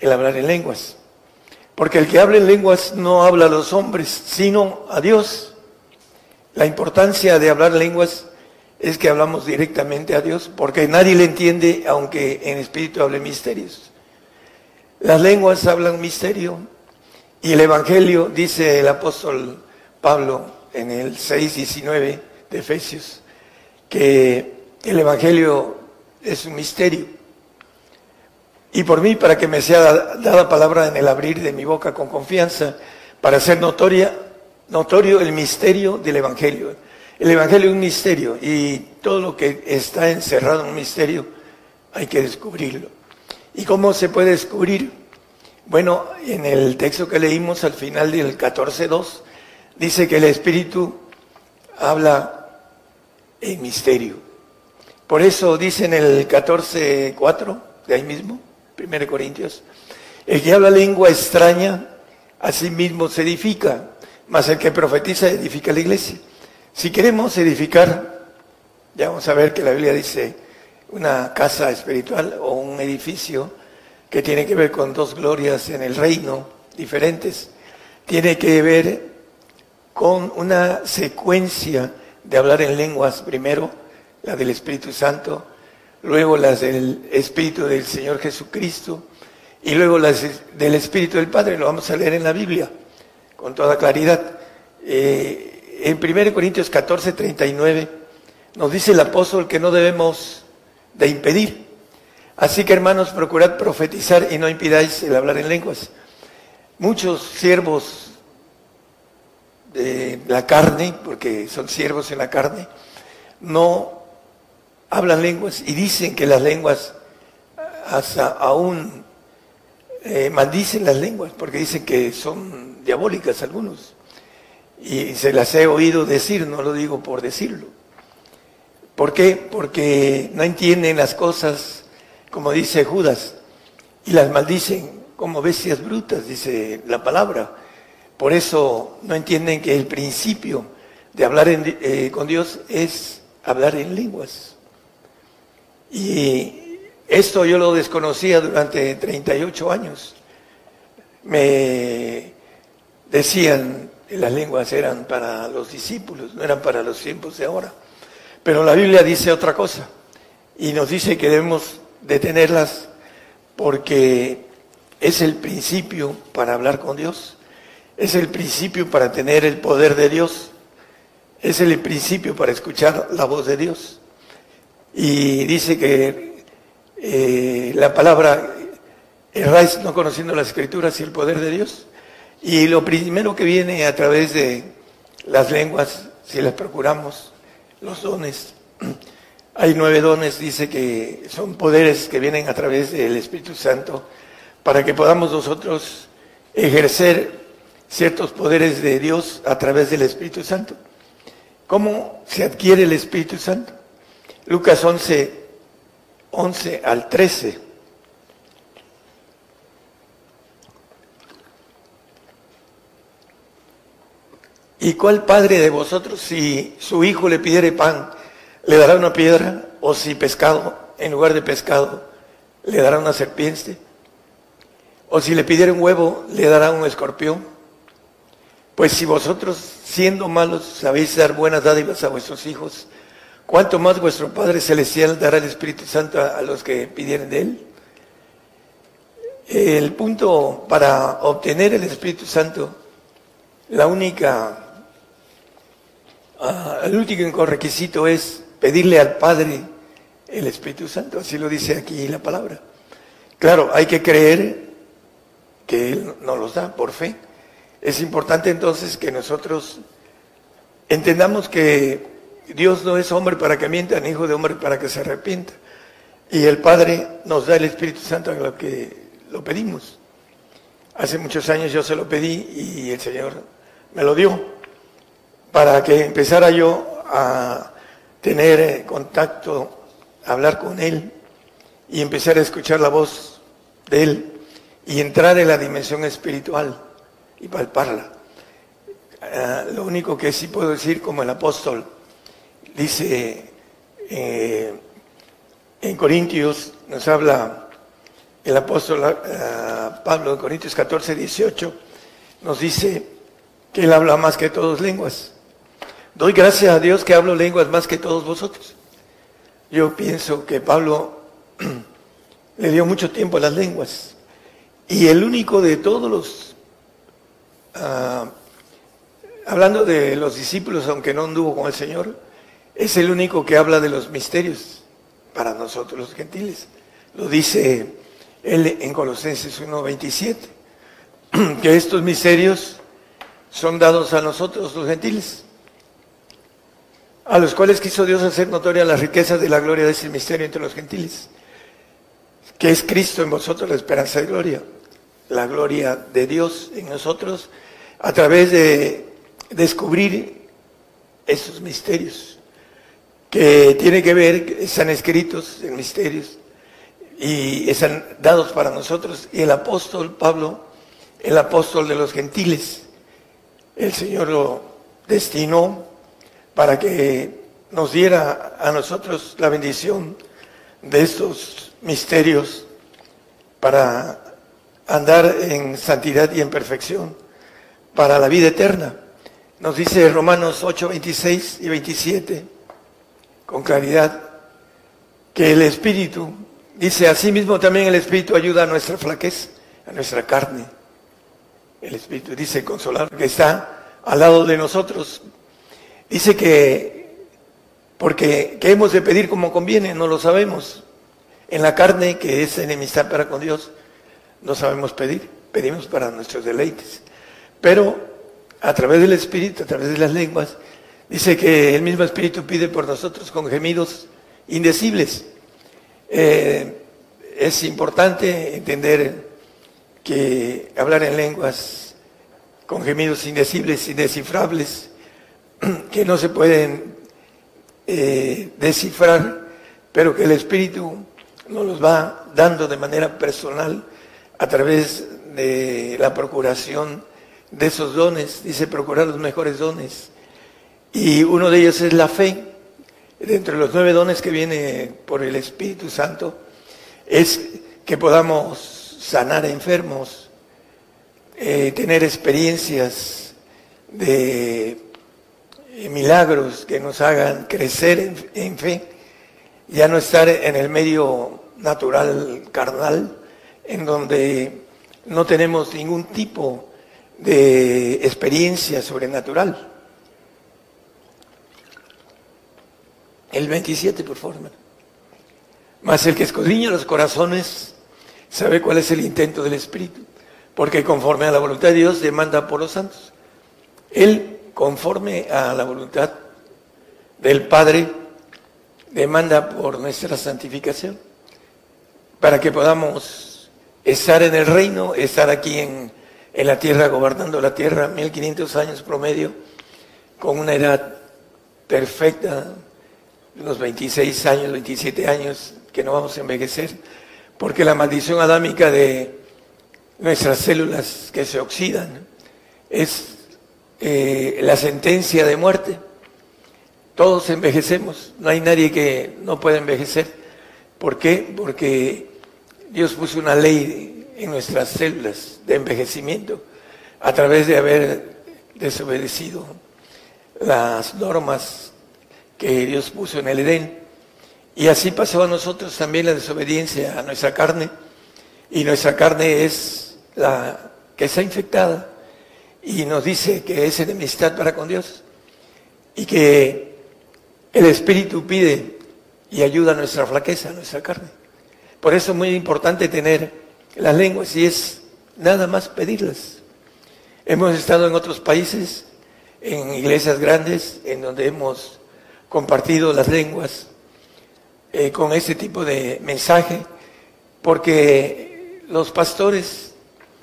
el hablar en lenguas. Porque el que habla en lenguas no habla a los hombres, sino a Dios. La importancia de hablar lenguas es que hablamos directamente a Dios, porque nadie le entiende, aunque en espíritu hable misterios. Las lenguas hablan misterio, y el Evangelio, dice el apóstol Pablo en el 6.19 de Efesios, que el Evangelio es un misterio. Y por mí, para que me sea dada palabra en el abrir de mi boca con confianza, para hacer notoria, notorio el misterio del Evangelio. El Evangelio es un misterio y todo lo que está encerrado en un misterio hay que descubrirlo. ¿Y cómo se puede descubrir? Bueno, en el texto que leímos al final del 14.2 dice que el Espíritu habla en misterio. Por eso dice en el 14.4 de ahí mismo, 1 Corintios, el que habla lengua extraña a sí mismo se edifica, mas el que profetiza edifica la iglesia. Si queremos edificar, ya vamos a ver que la Biblia dice una casa espiritual o un edificio que tiene que ver con dos glorias en el reino diferentes, tiene que ver con una secuencia de hablar en lenguas, primero la del Espíritu Santo, luego las del Espíritu del Señor Jesucristo y luego las del Espíritu del Padre, lo vamos a leer en la Biblia con toda claridad. Eh, en 1 Corintios 14, 39, nos dice el apóstol que no debemos de impedir. Así que hermanos, procurad profetizar y no impidáis el hablar en lenguas. Muchos siervos de la carne, porque son siervos en la carne, no hablan lenguas y dicen que las lenguas hasta aún eh, maldicen las lenguas, porque dicen que son diabólicas algunos. Y se las he oído decir, no lo digo por decirlo. ¿Por qué? Porque no entienden las cosas, como dice Judas, y las maldicen como bestias brutas, dice la palabra. Por eso no entienden que el principio de hablar eh, con Dios es hablar en lenguas. Y esto yo lo desconocía durante 38 años. Me decían, las lenguas eran para los discípulos, no eran para los tiempos de ahora. Pero la Biblia dice otra cosa y nos dice que debemos detenerlas porque es el principio para hablar con Dios, es el principio para tener el poder de Dios, es el principio para escuchar la voz de Dios. Y dice que eh, la palabra erráis no conociendo las escrituras y el poder de Dios. Y lo primero que viene a través de las lenguas, si las procuramos, los dones. Hay nueve dones, dice que son poderes que vienen a través del Espíritu Santo para que podamos nosotros ejercer ciertos poderes de Dios a través del Espíritu Santo. ¿Cómo se adquiere el Espíritu Santo? Lucas 11, 11 al 13. ¿Y cuál padre de vosotros, si su hijo le pidiere pan, le dará una piedra? ¿O si pescado, en lugar de pescado, le dará una serpiente? ¿O si le pidiere un huevo, le dará un escorpión? Pues si vosotros, siendo malos, sabéis dar buenas dádivas a vuestros hijos, ¿cuánto más vuestro Padre Celestial dará el Espíritu Santo a, los que pidieren de Él? El punto para obtener el Espíritu Santo, la única Ah, el último requisito es pedirle al Padre el Espíritu Santo, así lo dice aquí la palabra. Claro, hay que creer que Él nos los da por fe. Es importante entonces que nosotros entendamos que Dios no es hombre para que mienta, ni hijo de hombre para que se arrepienta. Y el Padre nos da el Espíritu Santo a lo que lo pedimos. Hace muchos años yo se lo pedí y el Señor me lo dio para que empezara yo a tener eh, contacto, hablar con Él y empezar a escuchar la voz de Él y entrar en la dimensión espiritual y palparla. Ah, lo único que sí puedo decir como el apóstol dice eh, en Corintios, nos habla el apóstol uh, Pablo en Corintios 14, 18, nos dice que él habla más que todos lenguas. Doy gracias a Dios que hablo lenguas más que todos vosotros. Yo pienso que Pablo le dio mucho tiempo a las lenguas. Y el único de todos los, uh, hablando de los discípulos, aunque no anduvo con el Señor, es el único que habla de los misterios para nosotros los gentiles. Lo dice él en Colosenses 1.27, que estos misterios son dados a nosotros los gentiles, a los cuales quiso Dios hacer notoria las riquezas de la gloria de ese misterio entre los gentiles, que es Cristo en vosotros la esperanza de gloria, la gloria de Dios en nosotros a través de descubrir esos misterios que tiene que ver, están escritos en misterios y están dados para nosotros. Y el apóstol Pablo, el apóstol de los gentiles, el Señor lo destinó para que nos diera a nosotros la bendición de estos misterios para andar en santidad y en perfección para la vida eterna. Nos dice Romanos 8, 26 y 27 con claridad que el Espíritu Dice, asimismo también el Espíritu ayuda a nuestra flaqueza, a nuestra carne. El Espíritu dice consolar que está al lado de nosotros. Dice que, porque ¿qué hemos de pedir como conviene? No lo sabemos. En la carne, que es enemistad para con Dios, no sabemos pedir. Pedimos para nuestros deleites. Pero a través del Espíritu, a través de las lenguas, dice que el mismo Espíritu pide por nosotros con gemidos indecibles. Eh, es importante entender que hablar en lenguas con gemidos indecibles, indescifrables, que no se pueden eh, descifrar, pero que el Espíritu nos los va dando de manera personal a través de la procuración de esos dones, dice procurar los mejores dones. Y uno de ellos es la fe, dentro de los nueve dones que viene por el Espíritu Santo, es que podamos sanar enfermos, eh, tener experiencias de milagros que nos hagan crecer en, fe, ya no estar en el medio natural carnal, en donde no tenemos ningún tipo de experiencia sobrenatural. El 27, por favor. Mas el que escudriña los corazones sabe cuál es el intento del Espíritu, porque conforme a la voluntad de Dios demanda por los santos. Él, conforme a la voluntad del Padre, demanda por nuestra santificación, para que podamos estar en el reino, estar aquí en, la tierra, gobernando la tierra, 1500 años promedio, con una edad perfecta, unos 26 años, 27 años, que no vamos a envejecer, porque la maldición adámica de nuestras células que se oxidan es eh, la sentencia de muerte. Todos envejecemos, no hay nadie que no pueda envejecer. ¿Por qué? Porque Dios puso una ley en nuestras células de envejecimiento a través de haber desobedecido las normas que Dios puso en el Edén. Y así pasó a nosotros también la desobediencia a nuestra carne. Y nuestra carne es la que está infectada y nos dice que es enemistad para con Dios. Y que el Espíritu pide y ayuda a nuestra flaqueza, a nuestra carne. Por eso es muy importante tener las lenguas y es nada más pedirlas. Hemos estado en otros países, en iglesias grandes, en donde hemos compartido las lenguas eh, con ese tipo de mensaje, porque los pastores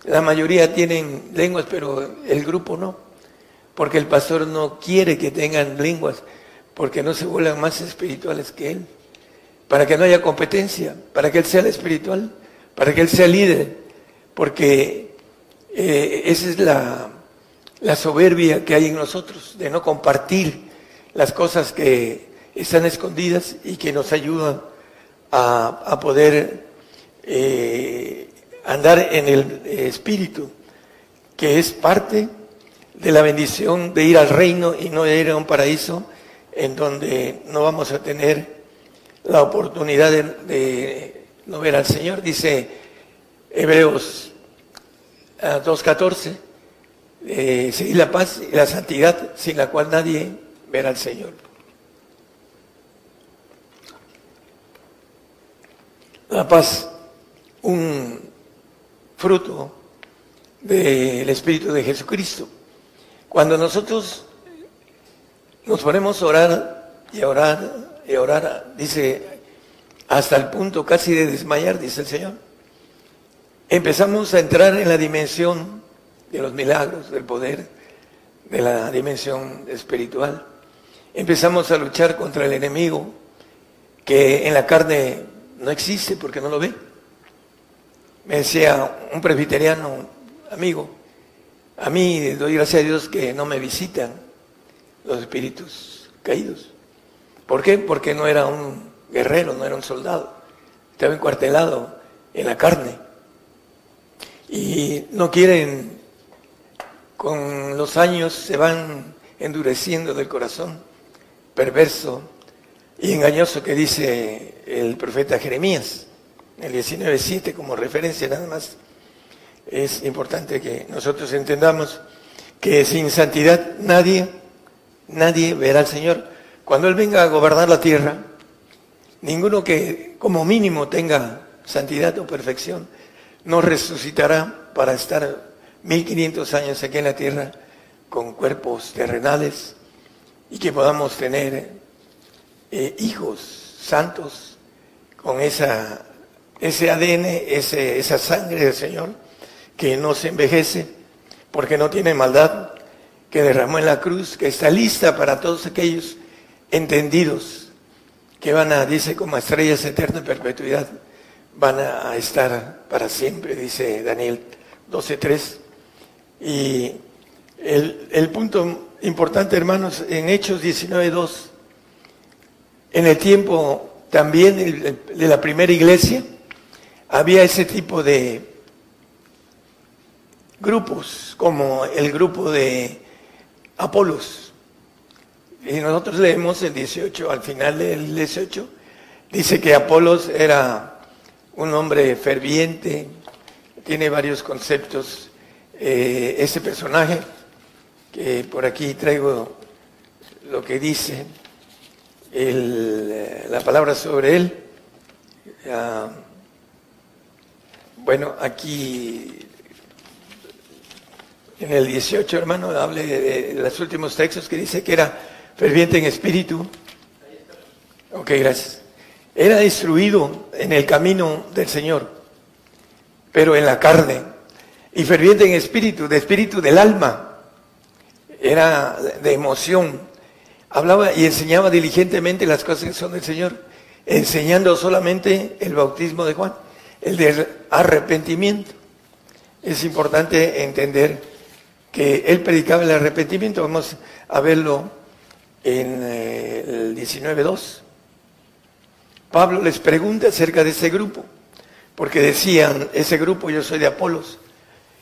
La mayoría tienen lenguas, pero el grupo no. Porque el pastor no quiere que tengan lenguas, porque no se vuelvan más espirituales que él. Para que no haya competencia, para que él sea el espiritual, para que él sea líder. Porque eh, esa es la, soberbia que hay en nosotros, de no compartir las cosas que están escondidas y que nos ayudan a, a poder eh, andar en el espíritu, que es parte de la bendición de ir al reino y no ir a un paraíso en donde no vamos a tener la oportunidad de, no ver al Señor. Dice Hebreos 2.14, ah, eh, seguir la paz y la santidad sin la cual nadie verá al Señor. La paz, un fruto del Espíritu de Jesucristo. Cuando nosotros nos ponemos a orar y a orar y a orar, dice, hasta el punto casi de desmayar, dice el Señor, empezamos a entrar en la dimensión de los milagros, del poder, de la dimensión espiritual. Empezamos a luchar contra el enemigo que en la carne no existe porque no lo ve. Me decía un presbiteriano amigo, a mí doy gracias a Dios que no me visitan los espíritus caídos. ¿Por qué? Porque no era un guerrero, no era un soldado. Estaba encuartelado en la carne. Y no quieren, con los años se van endureciendo del corazón, perverso y engañoso que dice el profeta Jeremías, el 19.7 como referencia nada más es importante que nosotros entendamos que sin santidad nadie, nadie verá al Señor. Cuando Él venga a gobernar la tierra, ninguno que como mínimo tenga santidad o perfección, no resucitará para estar 1500 años aquí en la tierra con cuerpos terrenales y que podamos tener eh, hijos santos con esa, ese ADN, ese, esa sangre del Señor que no se envejece porque no tiene maldad, que derramó en la cruz, que está lista para todos aquellos entendidos que van a, dice, como estrellas eternas de perpetuidad, van a estar para siempre, dice Daniel 12.3. Y el, el punto importante, hermanos, en Hechos 19.2, en el tiempo también de la primera iglesia, había ese tipo de grupos, como el grupo de Apolos. Y nosotros leemos el 18, al final del 18, dice que Apolos era un hombre ferviente, tiene varios conceptos, eh, ese personaje, que por aquí traigo lo que dice el, la palabra sobre él. Bueno, aquí en el 18, hermano, hable de, los últimos textos que dice que era ferviente en espíritu. Ok, gracias. Era destruido en el camino del Señor, pero en la carne. Y ferviente en espíritu, de espíritu del alma. Era de emoción. Hablaba y enseñaba diligentemente las cosas que son del Señor, enseñando solamente el bautismo de Juan, el del arrepentimiento. Es importante entender que él predicaba el arrepentimiento, vamos a verlo en eh, el 19.2. Pablo les pregunta acerca de ese grupo, porque decían, ese grupo yo soy de Apolos,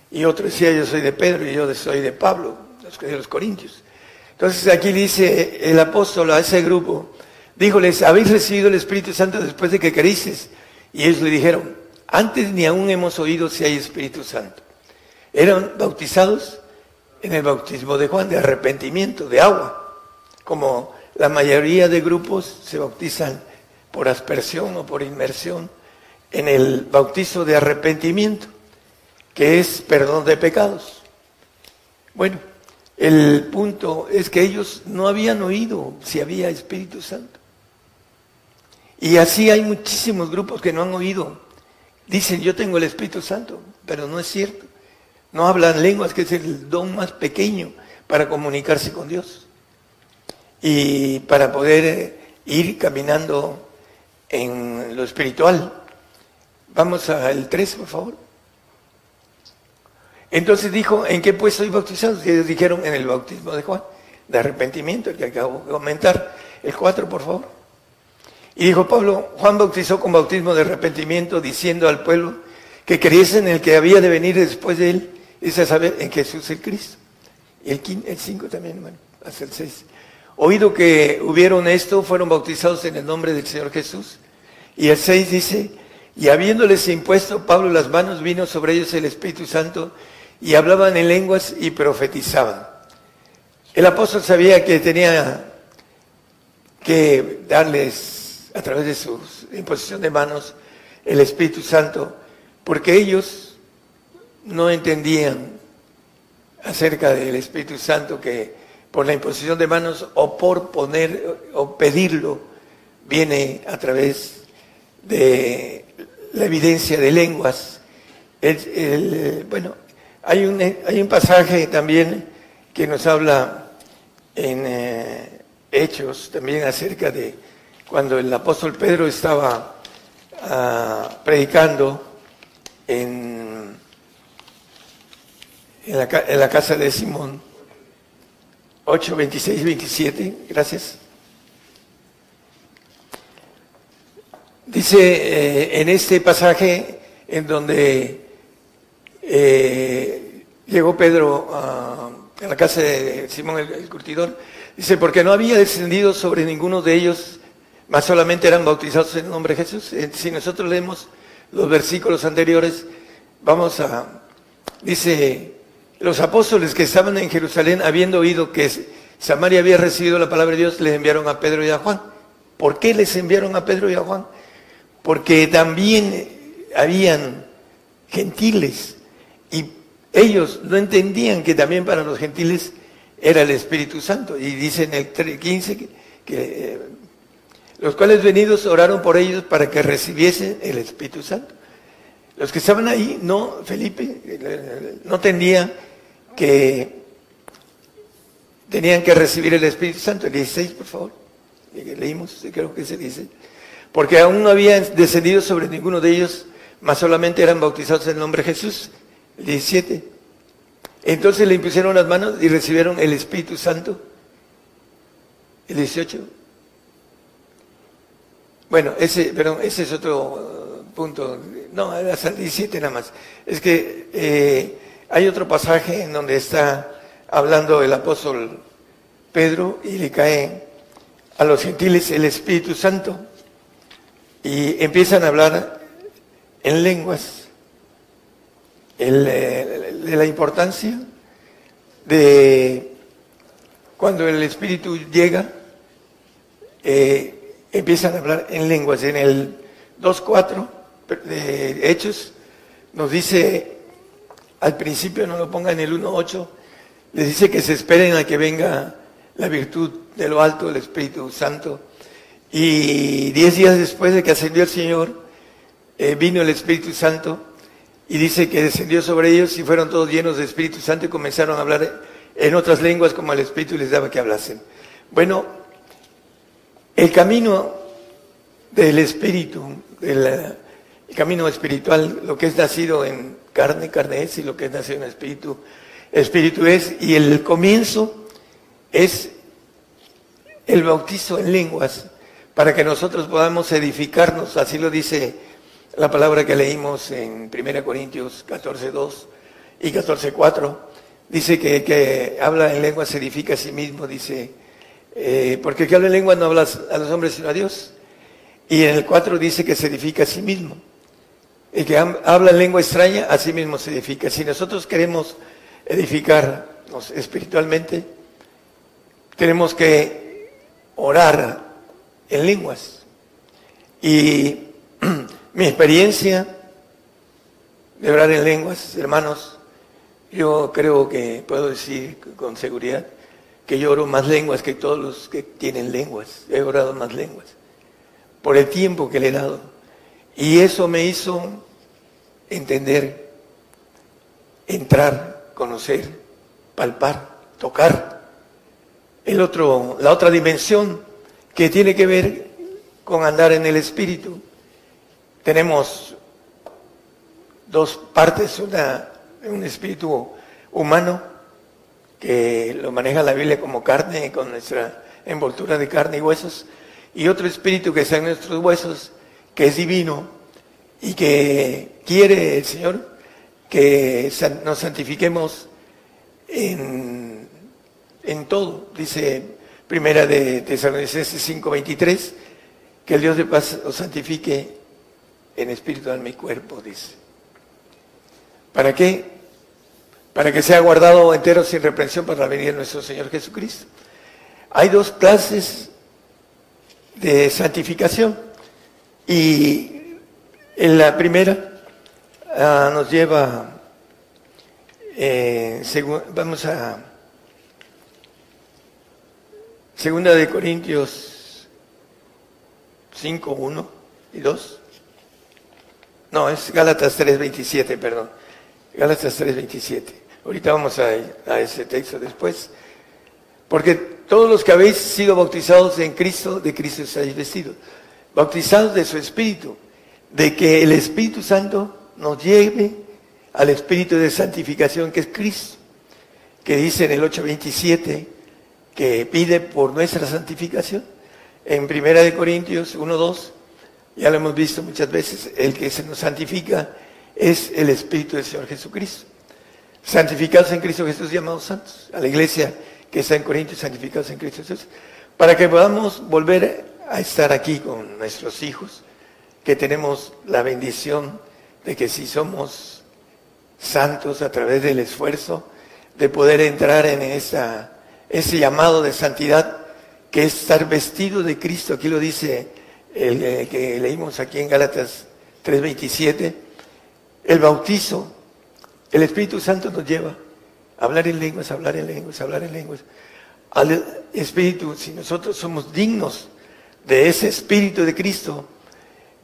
y otro decía yo soy de Pedro y yo soy de Pablo, de los Corintios. Entonces aquí dice el apóstol a ese grupo, díjoles, ¿habéis recibido el Espíritu Santo después de que creísteis? Y ellos le dijeron, antes ni aún hemos oído si hay Espíritu Santo. Eran bautizados en el bautismo de Juan, de arrepentimiento, de agua, como la mayoría de grupos se bautizan por aspersión o por inmersión en el bautizo de arrepentimiento, que es perdón de pecados. Bueno, el punto es que ellos no habían oído si había Espíritu Santo. Y así hay muchísimos grupos que no han oído. Dicen, yo tengo el Espíritu Santo, pero no es cierto. no hablan lenguas, que es el don más pequeño para comunicarse con Dios y para poder eh, ir caminando en lo espiritual. Vamos al 3, por favor. Entonces dijo, ¿en qué pues soy bautizado? Y ellos dijeron, en el bautismo de Juan, de arrepentimiento, el que acabo de comentar. El 4, por favor. Y dijo Pablo, Juan bautizó con bautismo de arrepentimiento, diciendo al pueblo que creyese en el que había de venir después de él, y se saber en Jesús el Cristo. El 5 también, bueno, hasta el 6. Oído que hubieron esto, fueron bautizados en el nombre del Señor Jesús. Y el 6 dice, y habiéndoles impuesto Pablo las manos, vino sobre ellos el Espíritu Santo y hablaban en lenguas y profetizaban. El apóstol sabía que tenía que darles a través de su imposición de manos el Espíritu Santo, porque ellos no entendían acerca del Espíritu Santo que por la imposición de manos o por poner o pedirlo viene a través de la evidencia de lenguas. bueno, hay un, hay un pasaje también que nos habla en eh, Hechos también acerca de cuando el apóstol Pedro estaba ah, predicando en, en, la, en la casa de Simón. 8, 26 27, gracias. Dice eh, en este pasaje en donde eh, llegó Pedro a, la casa de Simón el, curtidor, dice, porque no había descendido sobre ninguno de ellos, más solamente eran bautizados en el nombre de Jesús. Eh, si nosotros leemos los versículos anteriores, vamos a, dice, los apóstoles que estaban en Jerusalén, habiendo oído que Samaria había recibido la palabra de Dios, les enviaron a Pedro y a Juan. ¿Por qué les enviaron a Pedro y a Juan? Porque también habían gentiles y ellos no entendían que también para los gentiles era el Espíritu Santo. Y dice en el 15 que, eh, los cuales venidos oraron por ellos para que recibiesen el Espíritu Santo. Los que estaban ahí, no, Felipe, no entendían que tenían que recibir el Espíritu Santo. El 16, por favor. Leímos, creo que se dice. Porque aún no habían descendido sobre ninguno de ellos, más solamente eran bautizados en el nombre de Jesús. 17. Entonces le impusieron las manos y recibieron el Espíritu Santo. El 18. Bueno, ese, perdón, ese es otro uh, punto. No, hasta el 17 nada más. Es que eh, hay otro pasaje en donde está hablando el apóstol Pedro y le cae a los gentiles el Espíritu Santo y empiezan a hablar en lenguas el, de la importancia de cuando el Espíritu llega, eh, empiezan a hablar en lenguas. En el 2.4 de Hechos nos dice, al principio no lo ponga en el 1.8, les dice que se esperen a que venga la virtud de lo alto del Espíritu Santo. Y diez días después de que ascendió el Señor, eh, vino el Espíritu Santo y dice que descendió sobre ellos y fueron todos llenos de Espíritu Santo y comenzaron a hablar en otras lenguas como el Espíritu les daba que hablasen. Bueno, el camino del Espíritu, el, camino espiritual, lo que es nacido en carne, carne es, y lo que es nacido en Espíritu, Espíritu es, y el comienzo es el bautizo en lenguas, para que nosotros podamos edificarnos, así lo dice la palabra que leímos en 1 Corintios 14, 2 y 14, 4, dice que, que habla en lengua se edifica a sí mismo, dice, eh, porque el que habla en lengua no habla a los hombres sino a Dios. Y en el 4 dice que se edifica a sí mismo. El que habla en lengua extraña, a sí mismo se edifica. Si nosotros queremos edificarnos espiritualmente, tenemos que orar en lenguas. Y mi experiencia de hablar en lenguas, hermanos, yo creo que puedo decir con seguridad que yo oro más lenguas que todos los que tienen lenguas. He orado más lenguas por el tiempo que le he dado. Y eso me hizo entender entrar, conocer, palpar, tocar. El otro, la otra dimensión que tiene que ver con andar en el espíritu. Tenemos dos partes, una, un espíritu humano que lo maneja la Biblia como carne, con nuestra envoltura de carne y huesos, y otro espíritu que está en nuestros huesos, que es divino y que quiere el Señor que nos santifiquemos en, en todo. Dice Primera de Tesalonicenses 5:23, que el Dios de paz os santifique en espíritu, alma y cuerpo, dice. ¿Para qué? Para que sea guardado entero sin reprensión para la venida de nuestro Señor Jesucristo. Hay dos clases de santificación y en la primera ah, nos lleva, eh, vamos a segunda de Corintios 5, 1 y 2. No, es Gálatas 3, 27, perdón. Gálatas 3, 27. Ahorita vamos a, ese texto después. Porque todos los que habéis sido bautizados en Cristo, de Cristo estáis vestidos. Bautizados de su Espíritu. De que el Espíritu Santo nos lleve al Espíritu de santificación que es Cristo. Que dice en el 8.27 que pide por nuestra santificación. En Primera de Corintios 1.2, ya lo hemos visto muchas veces, el que se nos santifica es el Espíritu del Señor Jesucristo. Santificados en Cristo Jesús, llamados santos. A la iglesia que está en Corintios, santificados en Cristo Jesús, para que podamos volver a estar aquí con nuestros hijos, que tenemos la bendición de que si somos santos a través del esfuerzo, de poder entrar en esa, ese llamado de santidad, que es estar vestido de Cristo, aquí lo dice el, que leímos aquí en Gálatas 3:27, el bautizo, el Espíritu Santo nos lleva Hablar en lenguas, hablar en lenguas, hablar en lenguas. Al Espíritu, si nosotros somos dignos de ese Espíritu de Cristo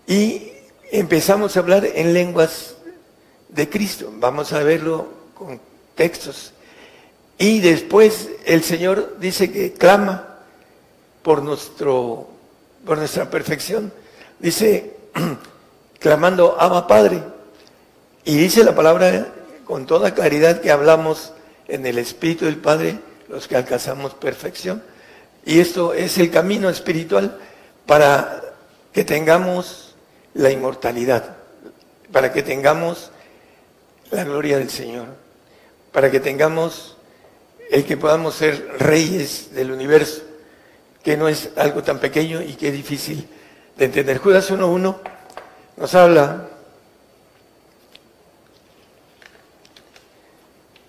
y empezamos a hablar en lenguas de Cristo, vamos a verlo con textos. Y después el Señor dice que clama por, nuestro, por nuestra perfección. Dice, clamando, ama Padre. Y dice la palabra con toda claridad que hablamos en el Espíritu del Padre los que alcanzamos perfección. Y esto es el camino espiritual para que tengamos la inmortalidad, para que tengamos la gloria del Señor, para que tengamos el que podamos ser reyes del universo, que no es algo tan pequeño y que es difícil de entender. Judas 1.1 nos habla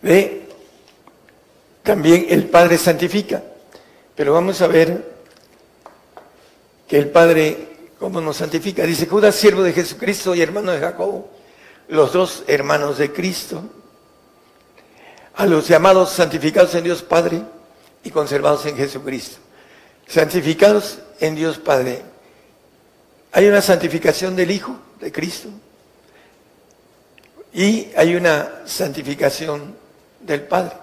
de también el Padre santifica. Pero vamos a ver que el Padre, ¿cómo nos santifica? Dice, Judas, siervo de Jesucristo y hermano de Jacobo, los dos hermanos de Cristo, a los llamados santificados en Dios Padre y conservados en Jesucristo. Santificados en Dios Padre. Hay una santificación del Hijo de Cristo y hay una santificación del Padre.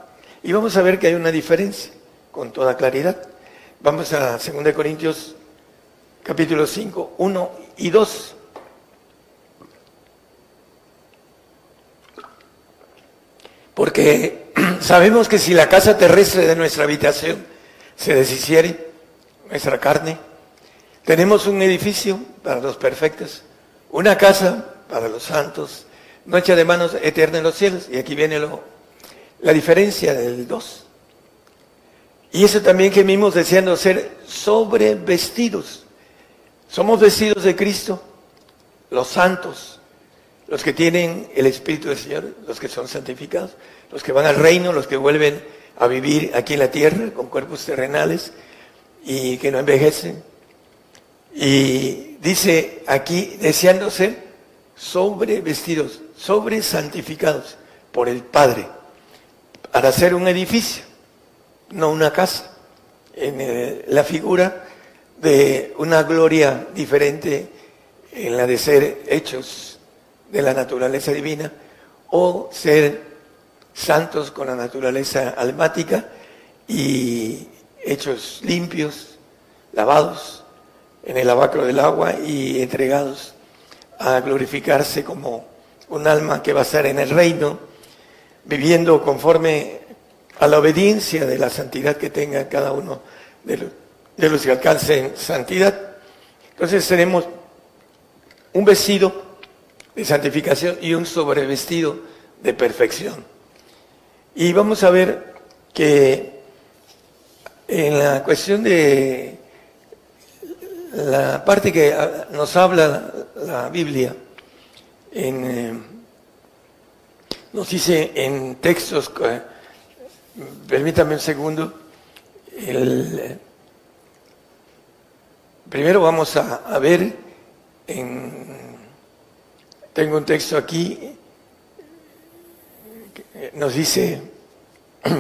Y vamos a ver que hay una diferencia con toda claridad. Vamos a 2 Corintios capítulo 5, 1 y 2. Porque sabemos que si la casa terrestre de nuestra habitación se deshiciere, nuestra carne, tenemos un edificio para los perfectos, una casa para los santos, noche de manos eterna en los cielos. Y aquí viene lo la diferencia del dos. Y eso también que mismos deseando ser sobrevestidos. Somos vestidos de Cristo, los santos, los que tienen el Espíritu del Señor, los que son santificados, los que van al reino, los que vuelven a vivir aquí en la tierra con cuerpos terrenales y que no envejecen. Y dice aquí, deseando ser sobrevestidos, sobre santificados por el Padre para hacer un edificio, no una casa, en eh, la figura de una gloria diferente en la de ser hechos de la naturaleza divina o ser santos con la naturaleza almática y hechos limpios, lavados en el lavacro del agua y entregados a glorificarse como un alma que va a estar en el reino, viviendo conforme a la obediencia de la santidad que tenga cada uno de los, que alcancen santidad. Entonces tenemos un vestido de santificación y un sobrevestido de perfección. Y vamos a ver que en la cuestión de la parte que nos habla la Biblia, en, nos dice en textos, permítame un segundo, el, primero vamos a, ver, en, tengo un texto aquí, que nos dice,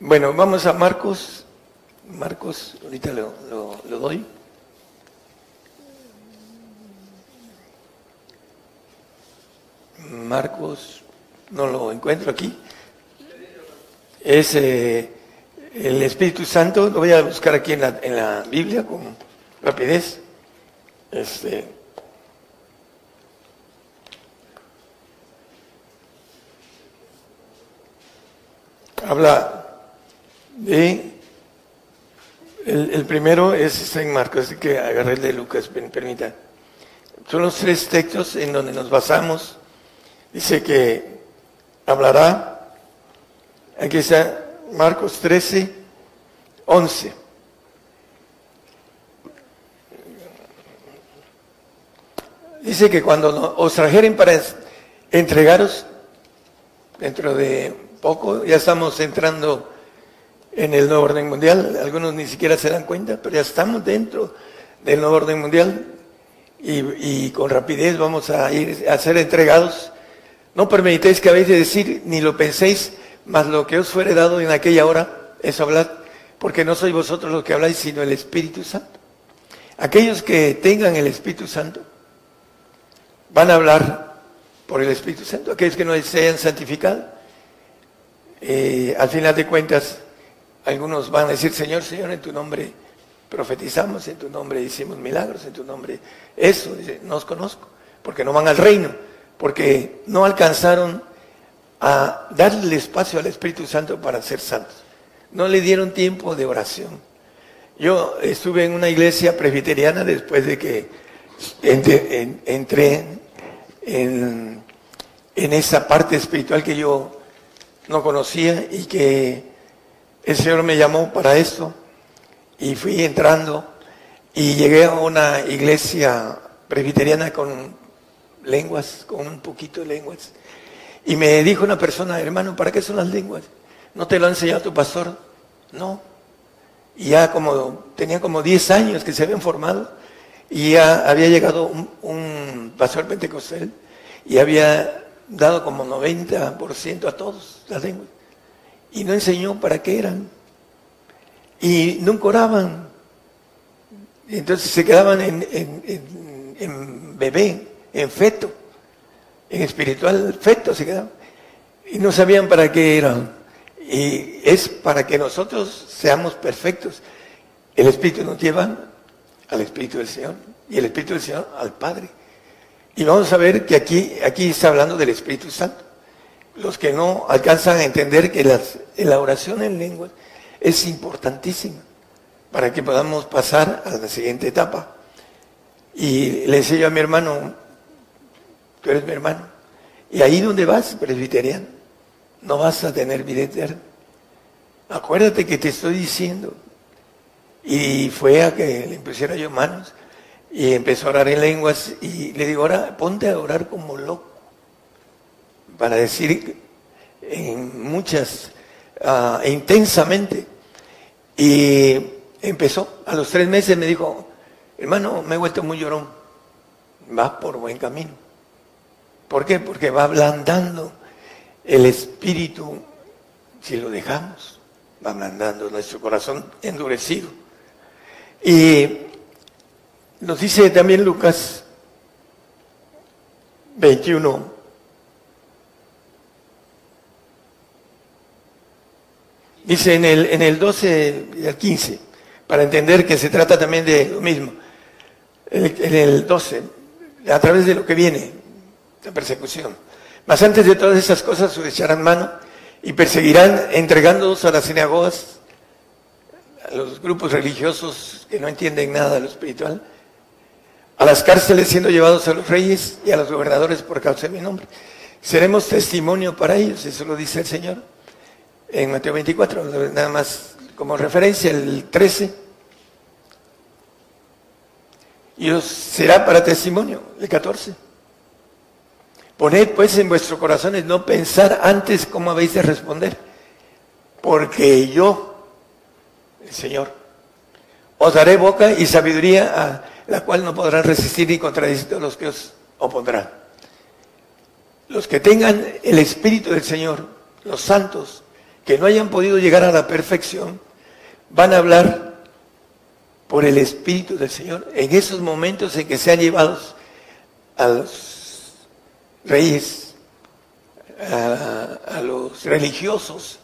bueno, vamos a Marcos, Marcos, ahorita lo, lo, lo doy. Marcos, no lo encuentro aquí. Es eh, el Espíritu Santo, lo voy a buscar aquí en la, en la Biblia con rapidez. Este, habla de el, primero es San Marcos, así que agarré el de Lucas, permita. Son los tres textos en donde nos basamos Dice que hablará, aquí está Marcos 13, 11. Dice que cuando os trajeren para entregaros, dentro de poco, ya estamos entrando en el nuevo orden mundial, algunos ni siquiera se dan cuenta, pero ya estamos dentro del nuevo orden mundial y, y con rapidez vamos a ir a ser entregados no permitéis que habéis de decir, ni lo penséis, mas lo que os fuere dado en aquella hora, eso hablad, porque no sois vosotros los que habláis, sino el Espíritu Santo. Aquellos que tengan el Espíritu Santo van a hablar por el Espíritu Santo. Aquellos que no se hayan santificado, eh, al final de cuentas, algunos van a decir, Señor, Señor, en tu nombre profetizamos, en tu nombre hicimos milagros, en tu nombre eso, no os conozco, porque no van al reino porque no alcanzaron a darle espacio al Espíritu Santo para ser santos. No le dieron tiempo de oración. Yo estuve en una iglesia presbiteriana después de que entré en, en esa parte espiritual que yo no conocía y que el Señor me llamó para esto y fui entrando y llegué a una iglesia presbiteriana con lenguas, con un poquito de lenguas. Y me dijo una persona, hermano, ¿para qué son las lenguas? ¿No te lo ha enseñado tu pastor? No. Y ya como, tenía como 10 años que se habían formado y ya había llegado un, pastor pentecostal y había dado como 90% a todos las lenguas. Y no enseñó para qué eran. Y nunca oraban. Entonces se quedaban en bebé en feto, en espiritual feto se quedaban. Y no sabían para qué eran. Y es para que nosotros seamos perfectos. El Espíritu nos lleva al Espíritu del Señor y el Espíritu del Señor al Padre. Y vamos a ver que aquí, aquí está hablando del Espíritu Santo. Los que no alcanzan a entender que la oración en lengua es importantísima para que podamos pasar a la siguiente etapa. Y le enseño a mi hermano tú eres mi hermano. Y ahí donde vas, presbiteriano, no vas a tener vida eterna. Acuérdate que te estoy diciendo. Y fue a que le pusiera yo manos y empezó a orar en lenguas y le digo, ahora ponte a orar como loco. Para decir en muchas, uh, intensamente. Y empezó, a los tres meses me dijo, hermano, me he vuelto muy llorón, vas por buen camino. ¿Por qué? Porque va ablandando el espíritu, si lo dejamos, va ablandando nuestro corazón endurecido. Y nos dice también Lucas 21, Dice en el, en 12 y el 15, para entender que se trata también de lo mismo. En el 12, a través de lo que viene, la persecución. Mas antes de todas esas cosas os echarán mano y perseguirán entregándoos a las sinagogas, a los grupos religiosos que no entienden nada de lo espiritual, a las cárceles siendo llevados a los reyes y a los gobernadores por causa de mi nombre. Seremos testimonio para ellos, eso lo dice el Señor en Mateo 24, nada más como referencia, el 13. Y os será para testimonio, el 14. Poned pues en vuestros corazones no pensar antes cómo habéis de responder, porque yo, el Señor, os daré boca y sabiduría a la cual no podrán resistir ni contradecir los que os opondrán. Los que tengan el Espíritu del Señor, los santos, que no hayan podido llegar a la perfección, van a hablar por el Espíritu del Señor en esos momentos en que sean llevados a los reyes, a, los religiosos,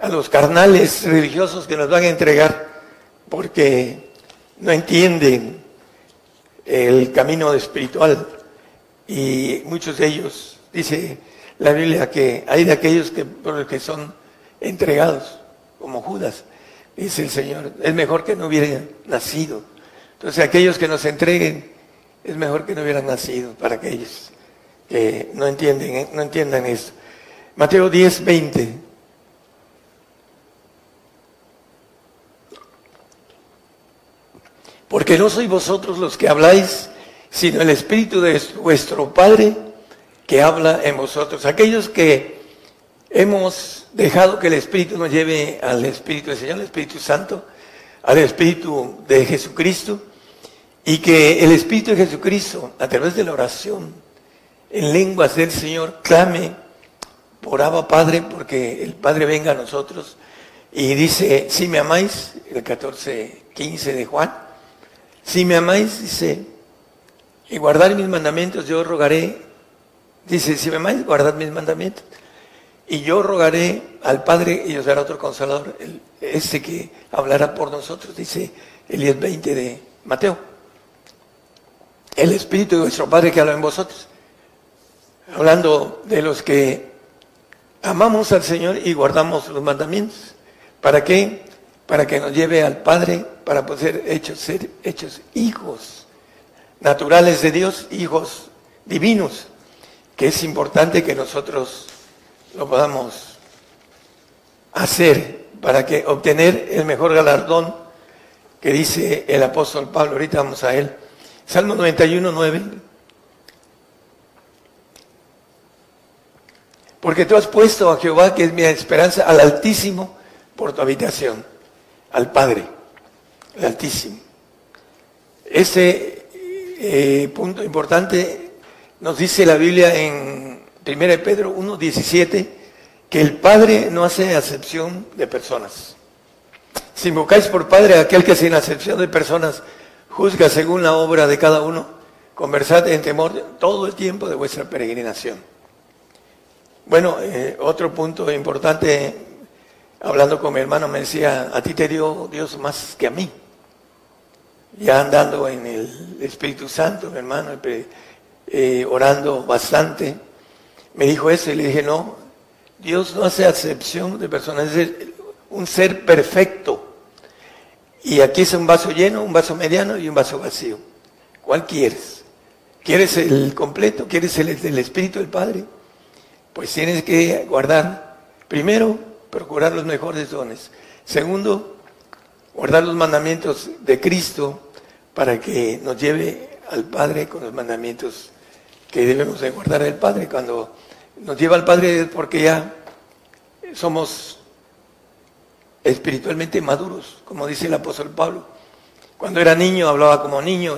a los carnales religiosos que nos van a entregar, porque no entienden el camino espiritual y muchos de ellos, dice la Biblia, que hay de aquellos que, por los que son entregados, como Judas, dice el Señor, es mejor que no hubieran nacido. Entonces aquellos que nos entreguen, es mejor que no hubieran nacido para aquellos que no entienden, no entiendan eso. Mateo 10, 20. Porque no sois vosotros los que habláis, sino el Espíritu de vuestro Padre que habla en vosotros. Aquellos que hemos dejado que el Espíritu nos lleve al Espíritu del Señor, al Espíritu Santo, al Espíritu de Jesucristo, y que el Espíritu de Jesucristo, a través de la oración, en lenguas del Señor, clame por Abba Padre, porque el Padre venga a nosotros, y dice, si me amáis, el 14, 15 de Juan, si me amáis, dice, y guardar mis mandamientos, yo rogaré, dice, si me amáis, guardad mis mandamientos. Y yo rogaré al Padre y os dará otro consolador, ese que hablará por nosotros, dice el 10.20 de Mateo. El Espíritu de vuestro Padre que habla en vosotros. Hablando de los que amamos al Señor y guardamos los mandamientos. ¿Para qué? Para que nos lleve al Padre para poder hechos, ser hechos hijos naturales de Dios, hijos divinos, que es importante que nosotros lo podamos hacer para que obtener el mejor galardón que dice el apóstol Pablo. Ahorita vamos a él. Salmo 91, 9. Porque tú has puesto a Jehová, que es mi esperanza, al Altísimo por tu habitación, al Padre el Altísimo. Ese eh, punto importante nos dice la Biblia en 1 Pedro 1.17 que el Padre no hace acepción de personas. Si invocáis por Padre a aquel que sin acepción de personas juzga según la obra de cada uno, conversad en temor todo el tiempo de vuestra peregrinación. Bueno, eh, otro punto importante, hablando con mi hermano, me decía, a ti te dio Dios más que a mí ya andando en el Espíritu Santo, mi hermano, eh, orando bastante, me dijo eso y le dije, no, Dios no hace acepción de personas, es un ser perfecto. Y aquí es un vaso lleno, un vaso mediano y un vaso vacío. ¿Cuál quieres? ¿Quieres el completo? ¿Quieres el del Espíritu del Padre? Pues tienes que guardar, primero, procurar los mejores dones. Segundo, guardar los mandamientos de Cristo para que nos lleve al Padre con los mandamientos que debemos de guardar al Padre. Cuando nos lleva al Padre es porque ya somos espiritualmente maduros, como dice el apóstol Pablo. Cuando era niño hablaba como niño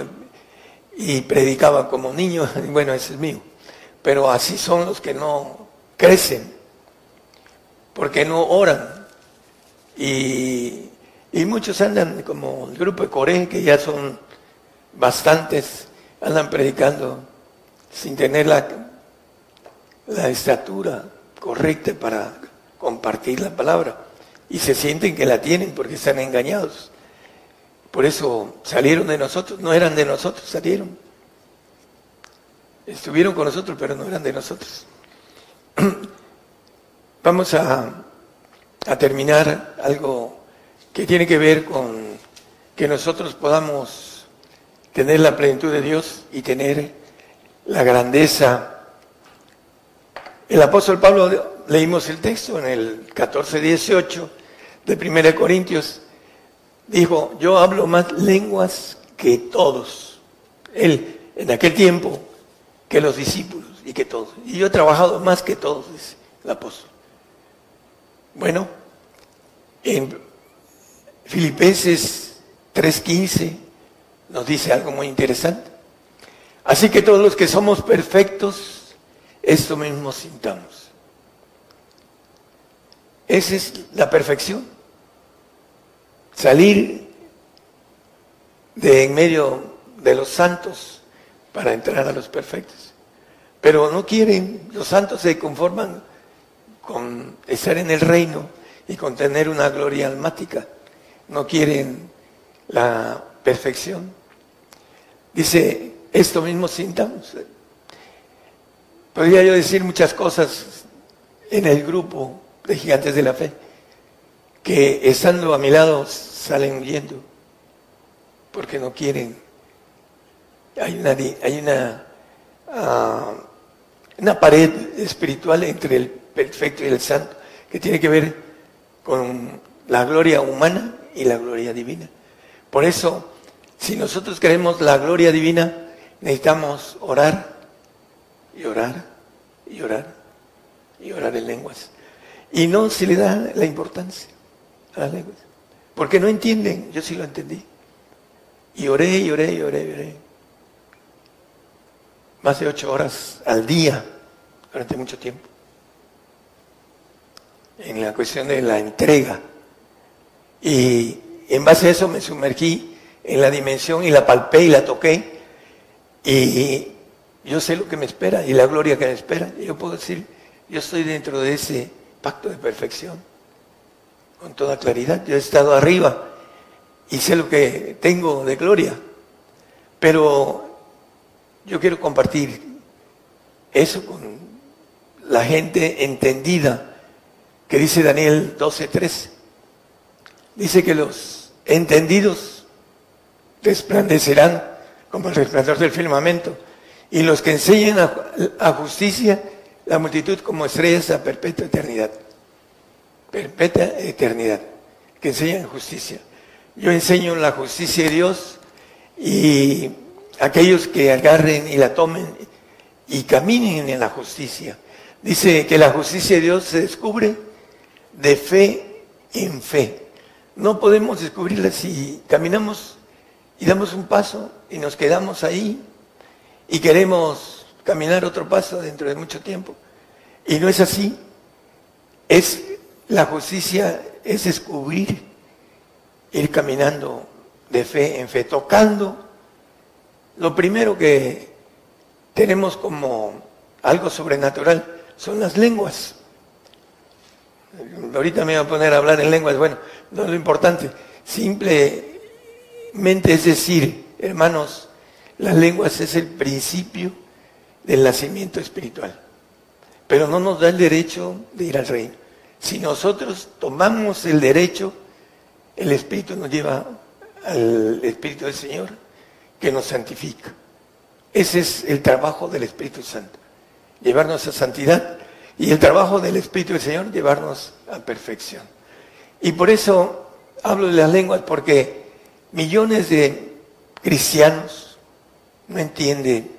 y predicaba como niño, bueno, ese es mío. Pero así son los que no crecen, porque no oran. Y, muchos andan como el grupo de Coré, que ya son bastantes andan predicando sin tener la estatura correcta para compartir la palabra. y se sienten que la tienen porque están engañados. Por eso salieron de nosotros, no eran de nosotros, salieron. Estuvieron con nosotros, pero no eran de nosotros. Vamos a, terminar algo que tiene que ver con que nosotros podamos tener la plenitud de Dios y tener la grandeza. El apóstol Pablo, leímos el texto en el 14-18 de 1 Corintios, dijo, yo hablo más lenguas que todos. Él, en aquel tiempo, que los discípulos y que todos. Y yo he trabajado más que todos, dice el apóstol. Bueno, en Filipenses 3.15 nos dice algo muy interesante. Así que todos los que somos perfectos, esto mismo sintamos. Esa es la perfección. Salir de en medio de los santos para entrar a los perfectos. Pero no quieren, los santos se conforman con estar en el reino y con tener una gloria almática. No quieren la perfección. Dice, esto mismo sintamos. Podría yo decir muchas cosas en el grupo de gigantes de la fe, que estando a mi lado salen huyendo, porque no quieren. Hay una, hay una, ah, una pared espiritual entre el perfecto y el santo, que tiene que ver con la gloria humana y la gloria divina. Por eso, si nosotros queremos la gloria divina, necesitamos orar y orar y orar y orar en lenguas. Y no se le da la importancia a las lenguas. Porque no entienden, yo sí lo entendí. Y oré y oré y oré y oré. Más de ocho horas al día durante mucho tiempo. En la cuestión de la entrega. Y en base a eso me sumergí en la dimensión y la palpé y la toqué y yo sé lo que me espera y la gloria que me espera. Yo puedo decir, yo estoy dentro de ese pacto de perfección, con toda claridad. Yo he estado arriba y sé lo que tengo de gloria. Pero yo quiero compartir eso con la gente entendida, que dice Daniel 12:13. Dice que los entendidos resplandecerán como el resplandor del firmamento, y los que enseñan a, justicia, la multitud como estrellas a perpetua eternidad. Perpetua eternidad, que enseñan justicia. Yo enseño la justicia de Dios y aquellos que agarren y la tomen y caminen en la justicia. Dice que la justicia de Dios se descubre de fe en fe. No podemos descubrirla si caminamos y damos un paso y nos quedamos ahí y queremos caminar otro paso dentro de mucho tiempo. Y no es así. Es la justicia es descubrir, ir caminando de fe en fe, tocando. Lo primero que tenemos como algo sobrenatural son las lenguas. Ahorita me voy a poner a hablar en lenguas, bueno, no es lo importante. Simple mente, es decir, hermanos, las lenguas es el principio del nacimiento espiritual, pero no nos da el derecho de ir al reino. Si nosotros tomamos el derecho, el Espíritu nos lleva al Espíritu del Señor que nos santifica. Ese es el trabajo del Espíritu Santo, llevarnos a santidad y el trabajo del Espíritu del Señor, llevarnos a perfección. Y por eso hablo de las lenguas, porque millones de cristianos no entienden.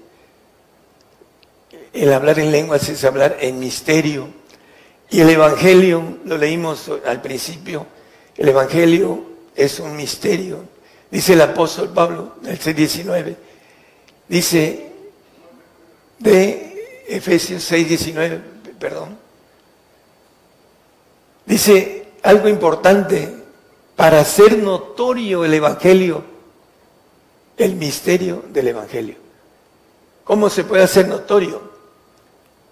El hablar en lenguas es hablar en misterio. Y el Evangelio, lo leímos al principio, el Evangelio es un misterio. Dice el apóstol Pablo, en el C19, dice de Efesios 6, 19, perdón, dice algo importante, para hacer notorio el Evangelio, el misterio del Evangelio. ¿Cómo se puede hacer notorio?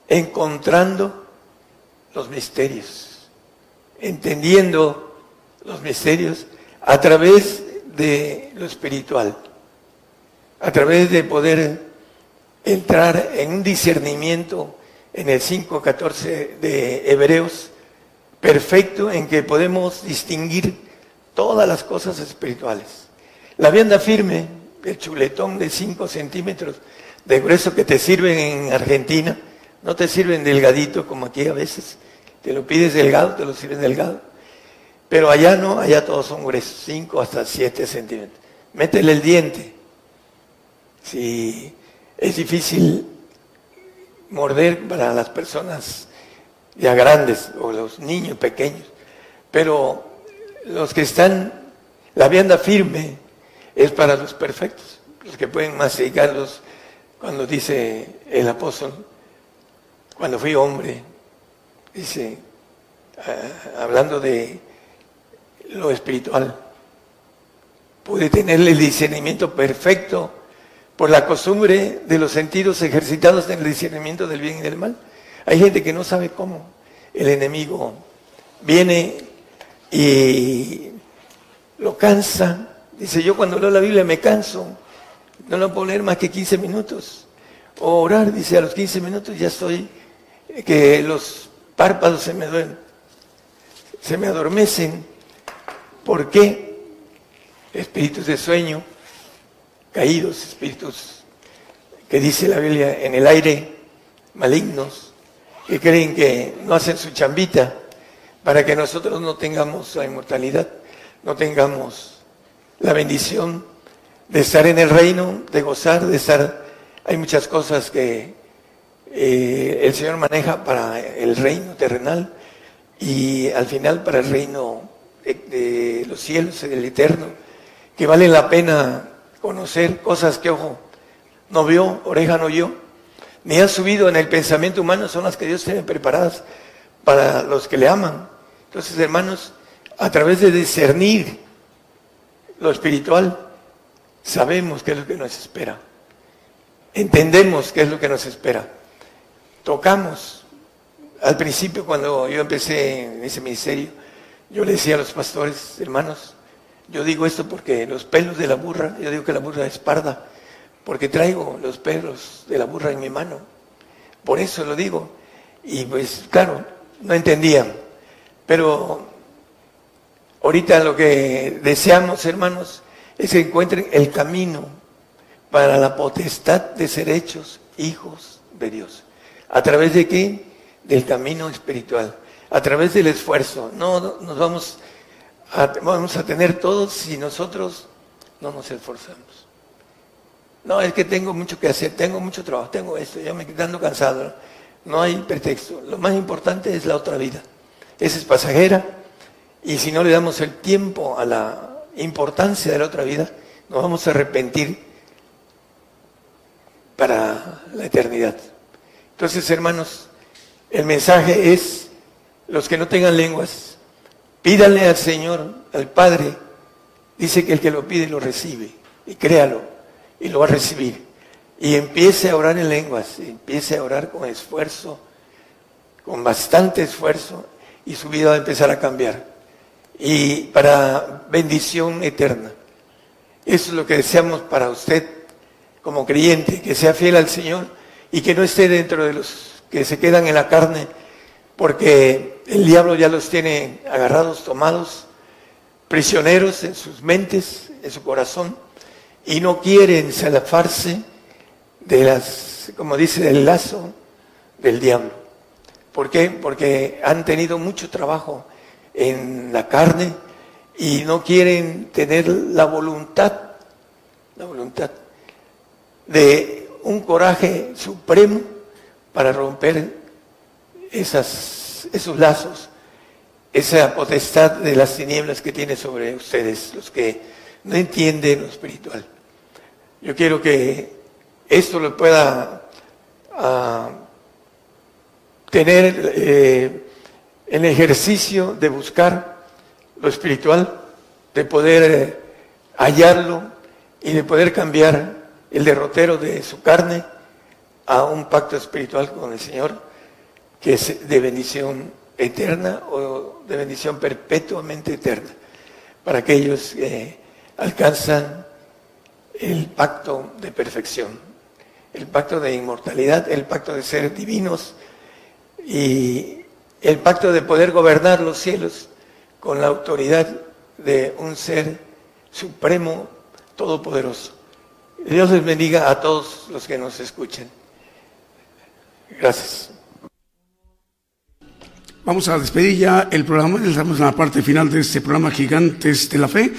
Encontrando los misterios, entendiendo los misterios a través de lo espiritual, a través de poder entrar en un discernimiento en el 5.14 de Hebreos perfecto en que podemos distinguir todas las cosas espirituales. La vianda firme, el chuletón de 5 centímetros de grueso que te sirven en Argentina, no te sirven delgadito como aquí a veces, te lo pides delgado, te lo sirven delgado. Pero allá no, allá todos son gruesos, 5 hasta 7 centímetros. Métele el diente. Si es difícil morder para las personas ya grandes o los niños pequeños, pero los que están, la vianda firme es para los perfectos, los que pueden masticarlos, cuando dice el apóstol, cuando fui hombre, dice, ah, hablando de lo espiritual, pude tener el discernimiento perfecto por la costumbre de los sentidos ejercitados en el discernimiento del bien y del mal. Hay gente que no sabe cómo el enemigo viene y lo cansa. Dice, yo cuando leo la Biblia me canso, no lo puedo leer más que 15 minutos. O orar, dice, a los 15 minutos ya estoy, que los párpados se me duelen, se me adormecen. ¿Por qué? Espíritus de sueño, caídos, espíritus que dice la Biblia en el aire, malignos, que creen que no hacen su chambita para que nosotros no tengamos la inmortalidad, no tengamos la bendición de estar en el reino, de gozar, de estar... Hay muchas cosas que eh, el Señor maneja para el reino terrenal y al final para el reino de, los cielos, del eterno, que vale la pena conocer cosas que ojo no vio, oreja no oyó, ni ha subido en el pensamiento humano, son las que Dios tiene preparadas para los que le aman. Entonces, hermanos, a través de discernir lo espiritual, sabemos qué es lo que nos espera. Entendemos qué es lo que nos espera. Tocamos. Al principio, cuando yo empecé en ese ministerio, yo le decía a los pastores, hermanos, yo digo esto porque los pelos de la burra, yo digo que la burra es parda, porque traigo los pelos de la burra en mi mano. Por eso lo digo. Y pues claro, no entendían. Pero ahorita lo que deseamos, hermanos, es que encuentren el camino para la potestad de ser hechos hijos de Dios. ¿A través de qué? Del camino espiritual. A través del esfuerzo. No nos vamos vamos a tener todos si nosotros no nos esforzamos. No, es que tengo mucho que hacer, tengo mucho trabajo, tengo esto, ya me estoy dando cansado. No hay pretexto. Lo más importante es la otra vida. Esa es pasajera y si no le damos el tiempo a la importancia de la otra vida, nos vamos a arrepentir para la eternidad. Entonces, hermanos, el mensaje es, los que no tengan lenguas, Pídale al Señor, al Padre. Dice que el que lo pide lo recibe. Y créalo. Y lo va a recibir. Y empiece a orar en lenguas. Empiece a orar con esfuerzo. Con bastante esfuerzo. Y su vida va a empezar a cambiar. Y para bendición eterna. Eso es lo que deseamos para usted como creyente. Que sea fiel al Señor. Y que no esté dentro de los que se quedan en la carne porque el diablo ya los tiene agarrados, tomados, prisioneros en sus mentes, en su corazón, y no quieren salafarse de las, como dice, del lazo del diablo. ¿Por qué? Porque han tenido mucho trabajo en la carne y no quieren tener la voluntad, la voluntad de un coraje supremo para romper esas, esos lazos, esa potestad de las tinieblas que tiene sobre ustedes, los que no entienden lo espiritual. Yo quiero que esto lo pueda uh, tener eh, el ejercicio de buscar lo espiritual, de poder eh, hallarlo y de poder cambiar el derrotero de su carne a un pacto espiritual con el Señor que es de bendición eterna o de bendición perpetuamente eterna. para aquellos que alcanzan el pacto de perfección, el pacto de inmortalidad, el pacto de ser divinos y el pacto de poder gobernar los cielos con la autoridad de un ser supremo, todopoderoso. Dios les bendiga a todos los que nos escuchen. Gracias. Vamos a despedir ya el programa, estamos en la parte final de este programa Gigantes de la Fe.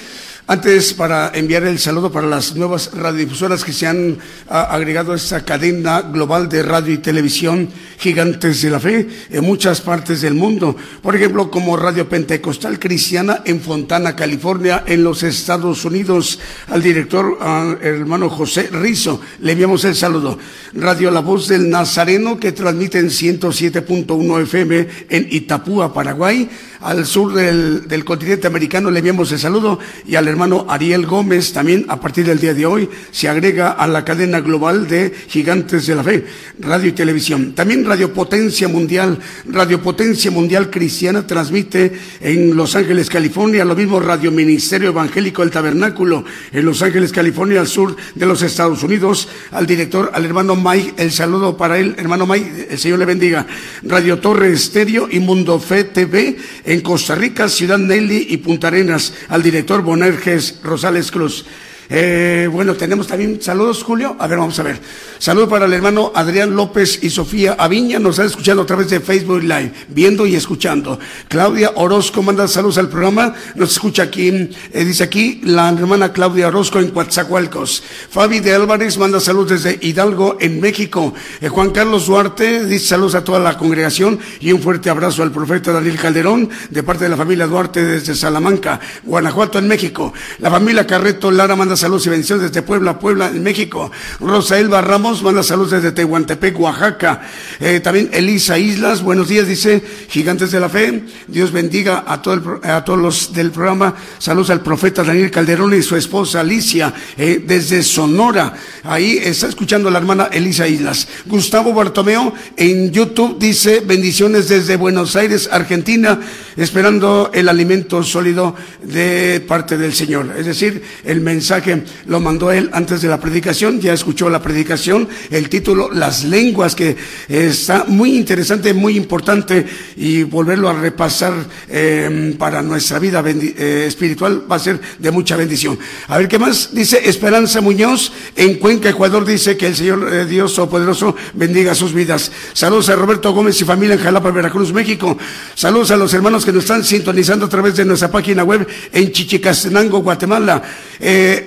Antes, para enviar el saludo para las nuevas radiodifusoras que se han agregado a esta cadena global de radio y televisión gigantes de la fe en muchas partes del mundo. Por ejemplo, como Radio Pentecostal Cristiana en Fontana, California, en los Estados Unidos. Al director, hermano José Rizo, le enviamos el saludo. Radio La Voz del Nazareno, que transmite en 107.1 FM en Itapúa, Paraguay. Al sur del, del continente americano le enviamos el saludo y al Ariel Gómez también a partir del día de hoy se agrega a la cadena global de Gigantes de la Fe, radio y televisión. También Radio Potencia Mundial, Radio Potencia Mundial Cristiana transmite en Los Ángeles, California, lo mismo Radio Ministerio Evangélico del Tabernáculo en Los Ángeles, California, al sur de los Estados Unidos. Al director, al hermano Mike, el saludo para él, hermano Mike, el Señor le bendiga. Radio Torre Estéreo y Mundo Fe TV en Costa Rica, Ciudad Nelly y Punta Arenas. Al director Bonerge Rosales Cruz. Eh, bueno, tenemos también saludos, Julio. A ver, vamos a ver. Saludo para el hermano Adrián López y Sofía Aviña. Nos están escuchando a través de Facebook Live, viendo y escuchando. Claudia Orozco manda saludos al programa. Nos escucha aquí, eh, dice aquí la hermana Claudia Orozco en Coatzacoalcos. Fabi de Álvarez manda saludos desde Hidalgo, en México. Eh, Juan Carlos Duarte dice saludos a toda la congregación y un fuerte abrazo al profeta Daniel Calderón de parte de la familia Duarte desde Salamanca, Guanajuato, en México. La familia Carreto Lara manda saludos y bendiciones desde Puebla, Puebla, en México. Rosa Elba Ramos manda saludos desde Tehuantepec, Oaxaca. Eh, también Elisa Islas, buenos días, dice Gigantes de la Fe. Dios bendiga a, todo a todos los del programa. Saludos al profeta Daniel Calderón y su esposa Alicia, eh, desde Sonora. Ahí está escuchando la hermana Elisa Islas. Gustavo Bartomeo en YouTube dice bendiciones desde Buenos Aires, Argentina, esperando el alimento sólido de parte del Señor. Es decir, el mensaje lo mandó él antes de la predicación, ya escuchó la predicación, el título Las lenguas, que está muy interesante, muy importante, y volverlo a repasar eh, para nuestra vida eh, espiritual va a ser de mucha bendición. A ver qué más dice Esperanza Muñoz en Cuenca, Ecuador, dice que el Señor eh, Dios Todopoderoso bendiga sus vidas. Saludos a Roberto Gómez y familia en Jalapa, Veracruz, México. Saludos a los hermanos que nos están sintonizando a través de nuestra página web en Chichicastenango, Guatemala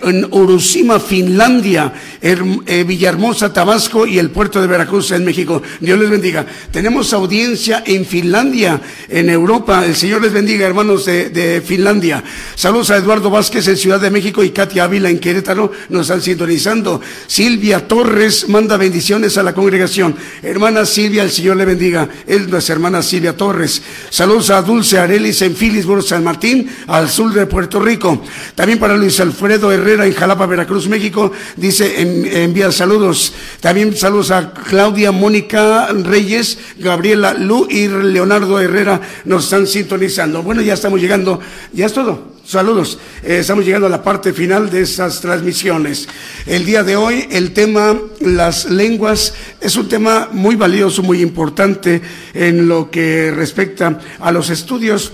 en Urusima, Finlandia, eh, Villahermosa, Tabasco y el puerto de Veracruz en México. Dios les bendiga. Tenemos audiencia en Finlandia, en Europa. El Señor les bendiga, hermanos de, Finlandia. Saludos a Eduardo Vázquez en Ciudad de México y Katia Ávila en Querétaro. Nos están sintonizando. Silvia Torres manda bendiciones a la congregación. Hermana Silvia, el Señor le bendiga. Es nuestra hermana Silvia Torres. Saludos a Dulce Arelis en Filisburg, San Martín, al sur de Puerto Rico. También para Luis Alfredo Herrera en Jalapa, Veracruz, México, dice, envía saludos. También saludos a Claudia Mónica Reyes, Gabriela Lu y Leonardo Herrera nos están sintonizando. Bueno, ya estamos llegando, ya es todo. Saludos. Eh, estamos llegando a la parte final de esas transmisiones. El día de hoy, el tema las lenguas es un tema muy valioso, muy importante en lo que respecta a los estudios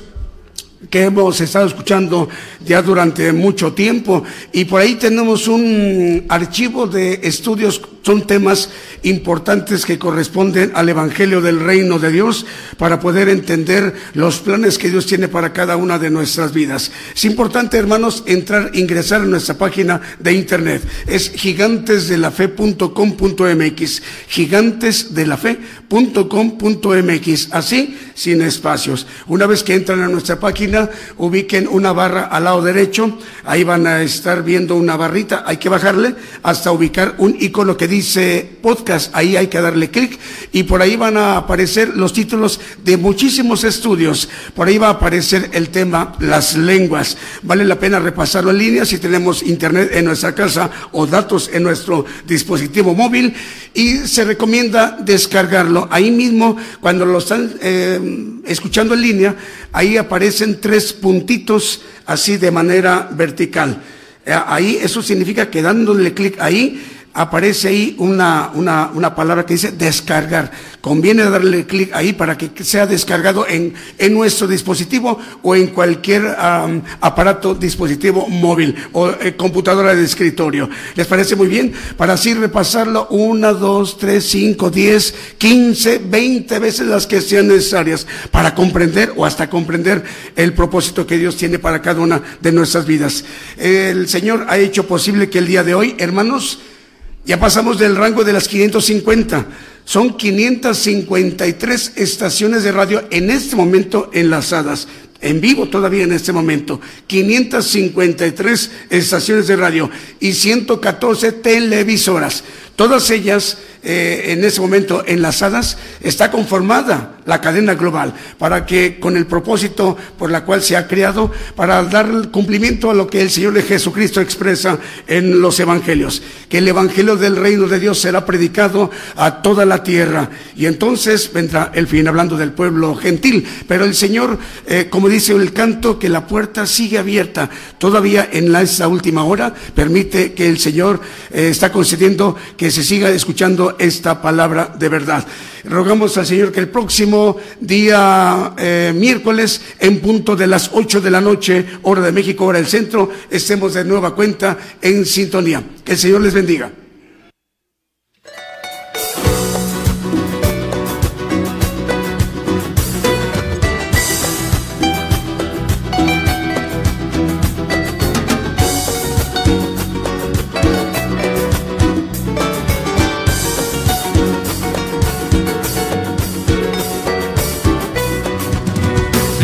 que hemos estado escuchando ya durante mucho tiempo y por ahí tenemos un archivo de estudios son temas importantes que corresponden al Evangelio del Reino de Dios para poder entender los planes que Dios tiene para cada una de nuestras vidas. Es importante, hermanos, entrar, ingresar en nuestra página de internet. Es gigantesdelafe.com.mx. Gigantesdelafe.com.mx. Así, sin espacios. Una vez que entran a nuestra página, ubiquen una barra al lado derecho. Ahí van a estar viendo una barrita. Hay que bajarle hasta ubicar un icono que dice podcast, ahí hay que darle clic y por ahí van a aparecer los títulos de muchísimos estudios. Por ahí va a aparecer el tema las lenguas. Vale la pena repasarlo en línea si tenemos internet en nuestra casa o datos en nuestro dispositivo móvil y se recomienda descargarlo. Ahí mismo, cuando lo están eh, escuchando en línea, ahí aparecen tres puntitos así de manera vertical. Eh, ahí eso significa que dándole clic ahí aparece ahí una, una, una, palabra que dice descargar. Conviene darle clic ahí para que sea descargado en, en, nuestro dispositivo o en cualquier aparato dispositivo móvil o eh, computadora de escritorio. ¿Les parece muy bien? Para así repasarlo una, dos, tres, cinco, diez, quince, veinte veces las que sean necesarias para comprender o hasta comprender el propósito que Dios tiene para cada una de nuestras vidas. El Señor ha hecho posible que el día de hoy, hermanos, ya pasamos del rango de las 550. Son 553 estaciones de radio en este momento enlazadas, en vivo todavía en este momento. 553 estaciones de radio y 114 televisoras. Todas ellas eh, en ese momento enlazadas, está conformada la cadena global para que con el propósito por la cual se ha creado, para dar cumplimiento a lo que el Señor Jesucristo expresa en los evangelios, que el evangelio del reino de Dios será predicado a toda la tierra. Y entonces vendrá el fin hablando del pueblo gentil, pero el Señor, eh, como dice el canto, que la puerta sigue abierta, todavía en la, esta última hora, permite que el Señor eh, está concediendo que se siga escuchando esta palabra de verdad. Rogamos al Señor que el próximo día eh, miércoles, en punto de las 8 de la noche, hora de México, hora del centro, estemos de nueva cuenta en sintonía. Que el Señor les bendiga.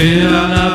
Sea la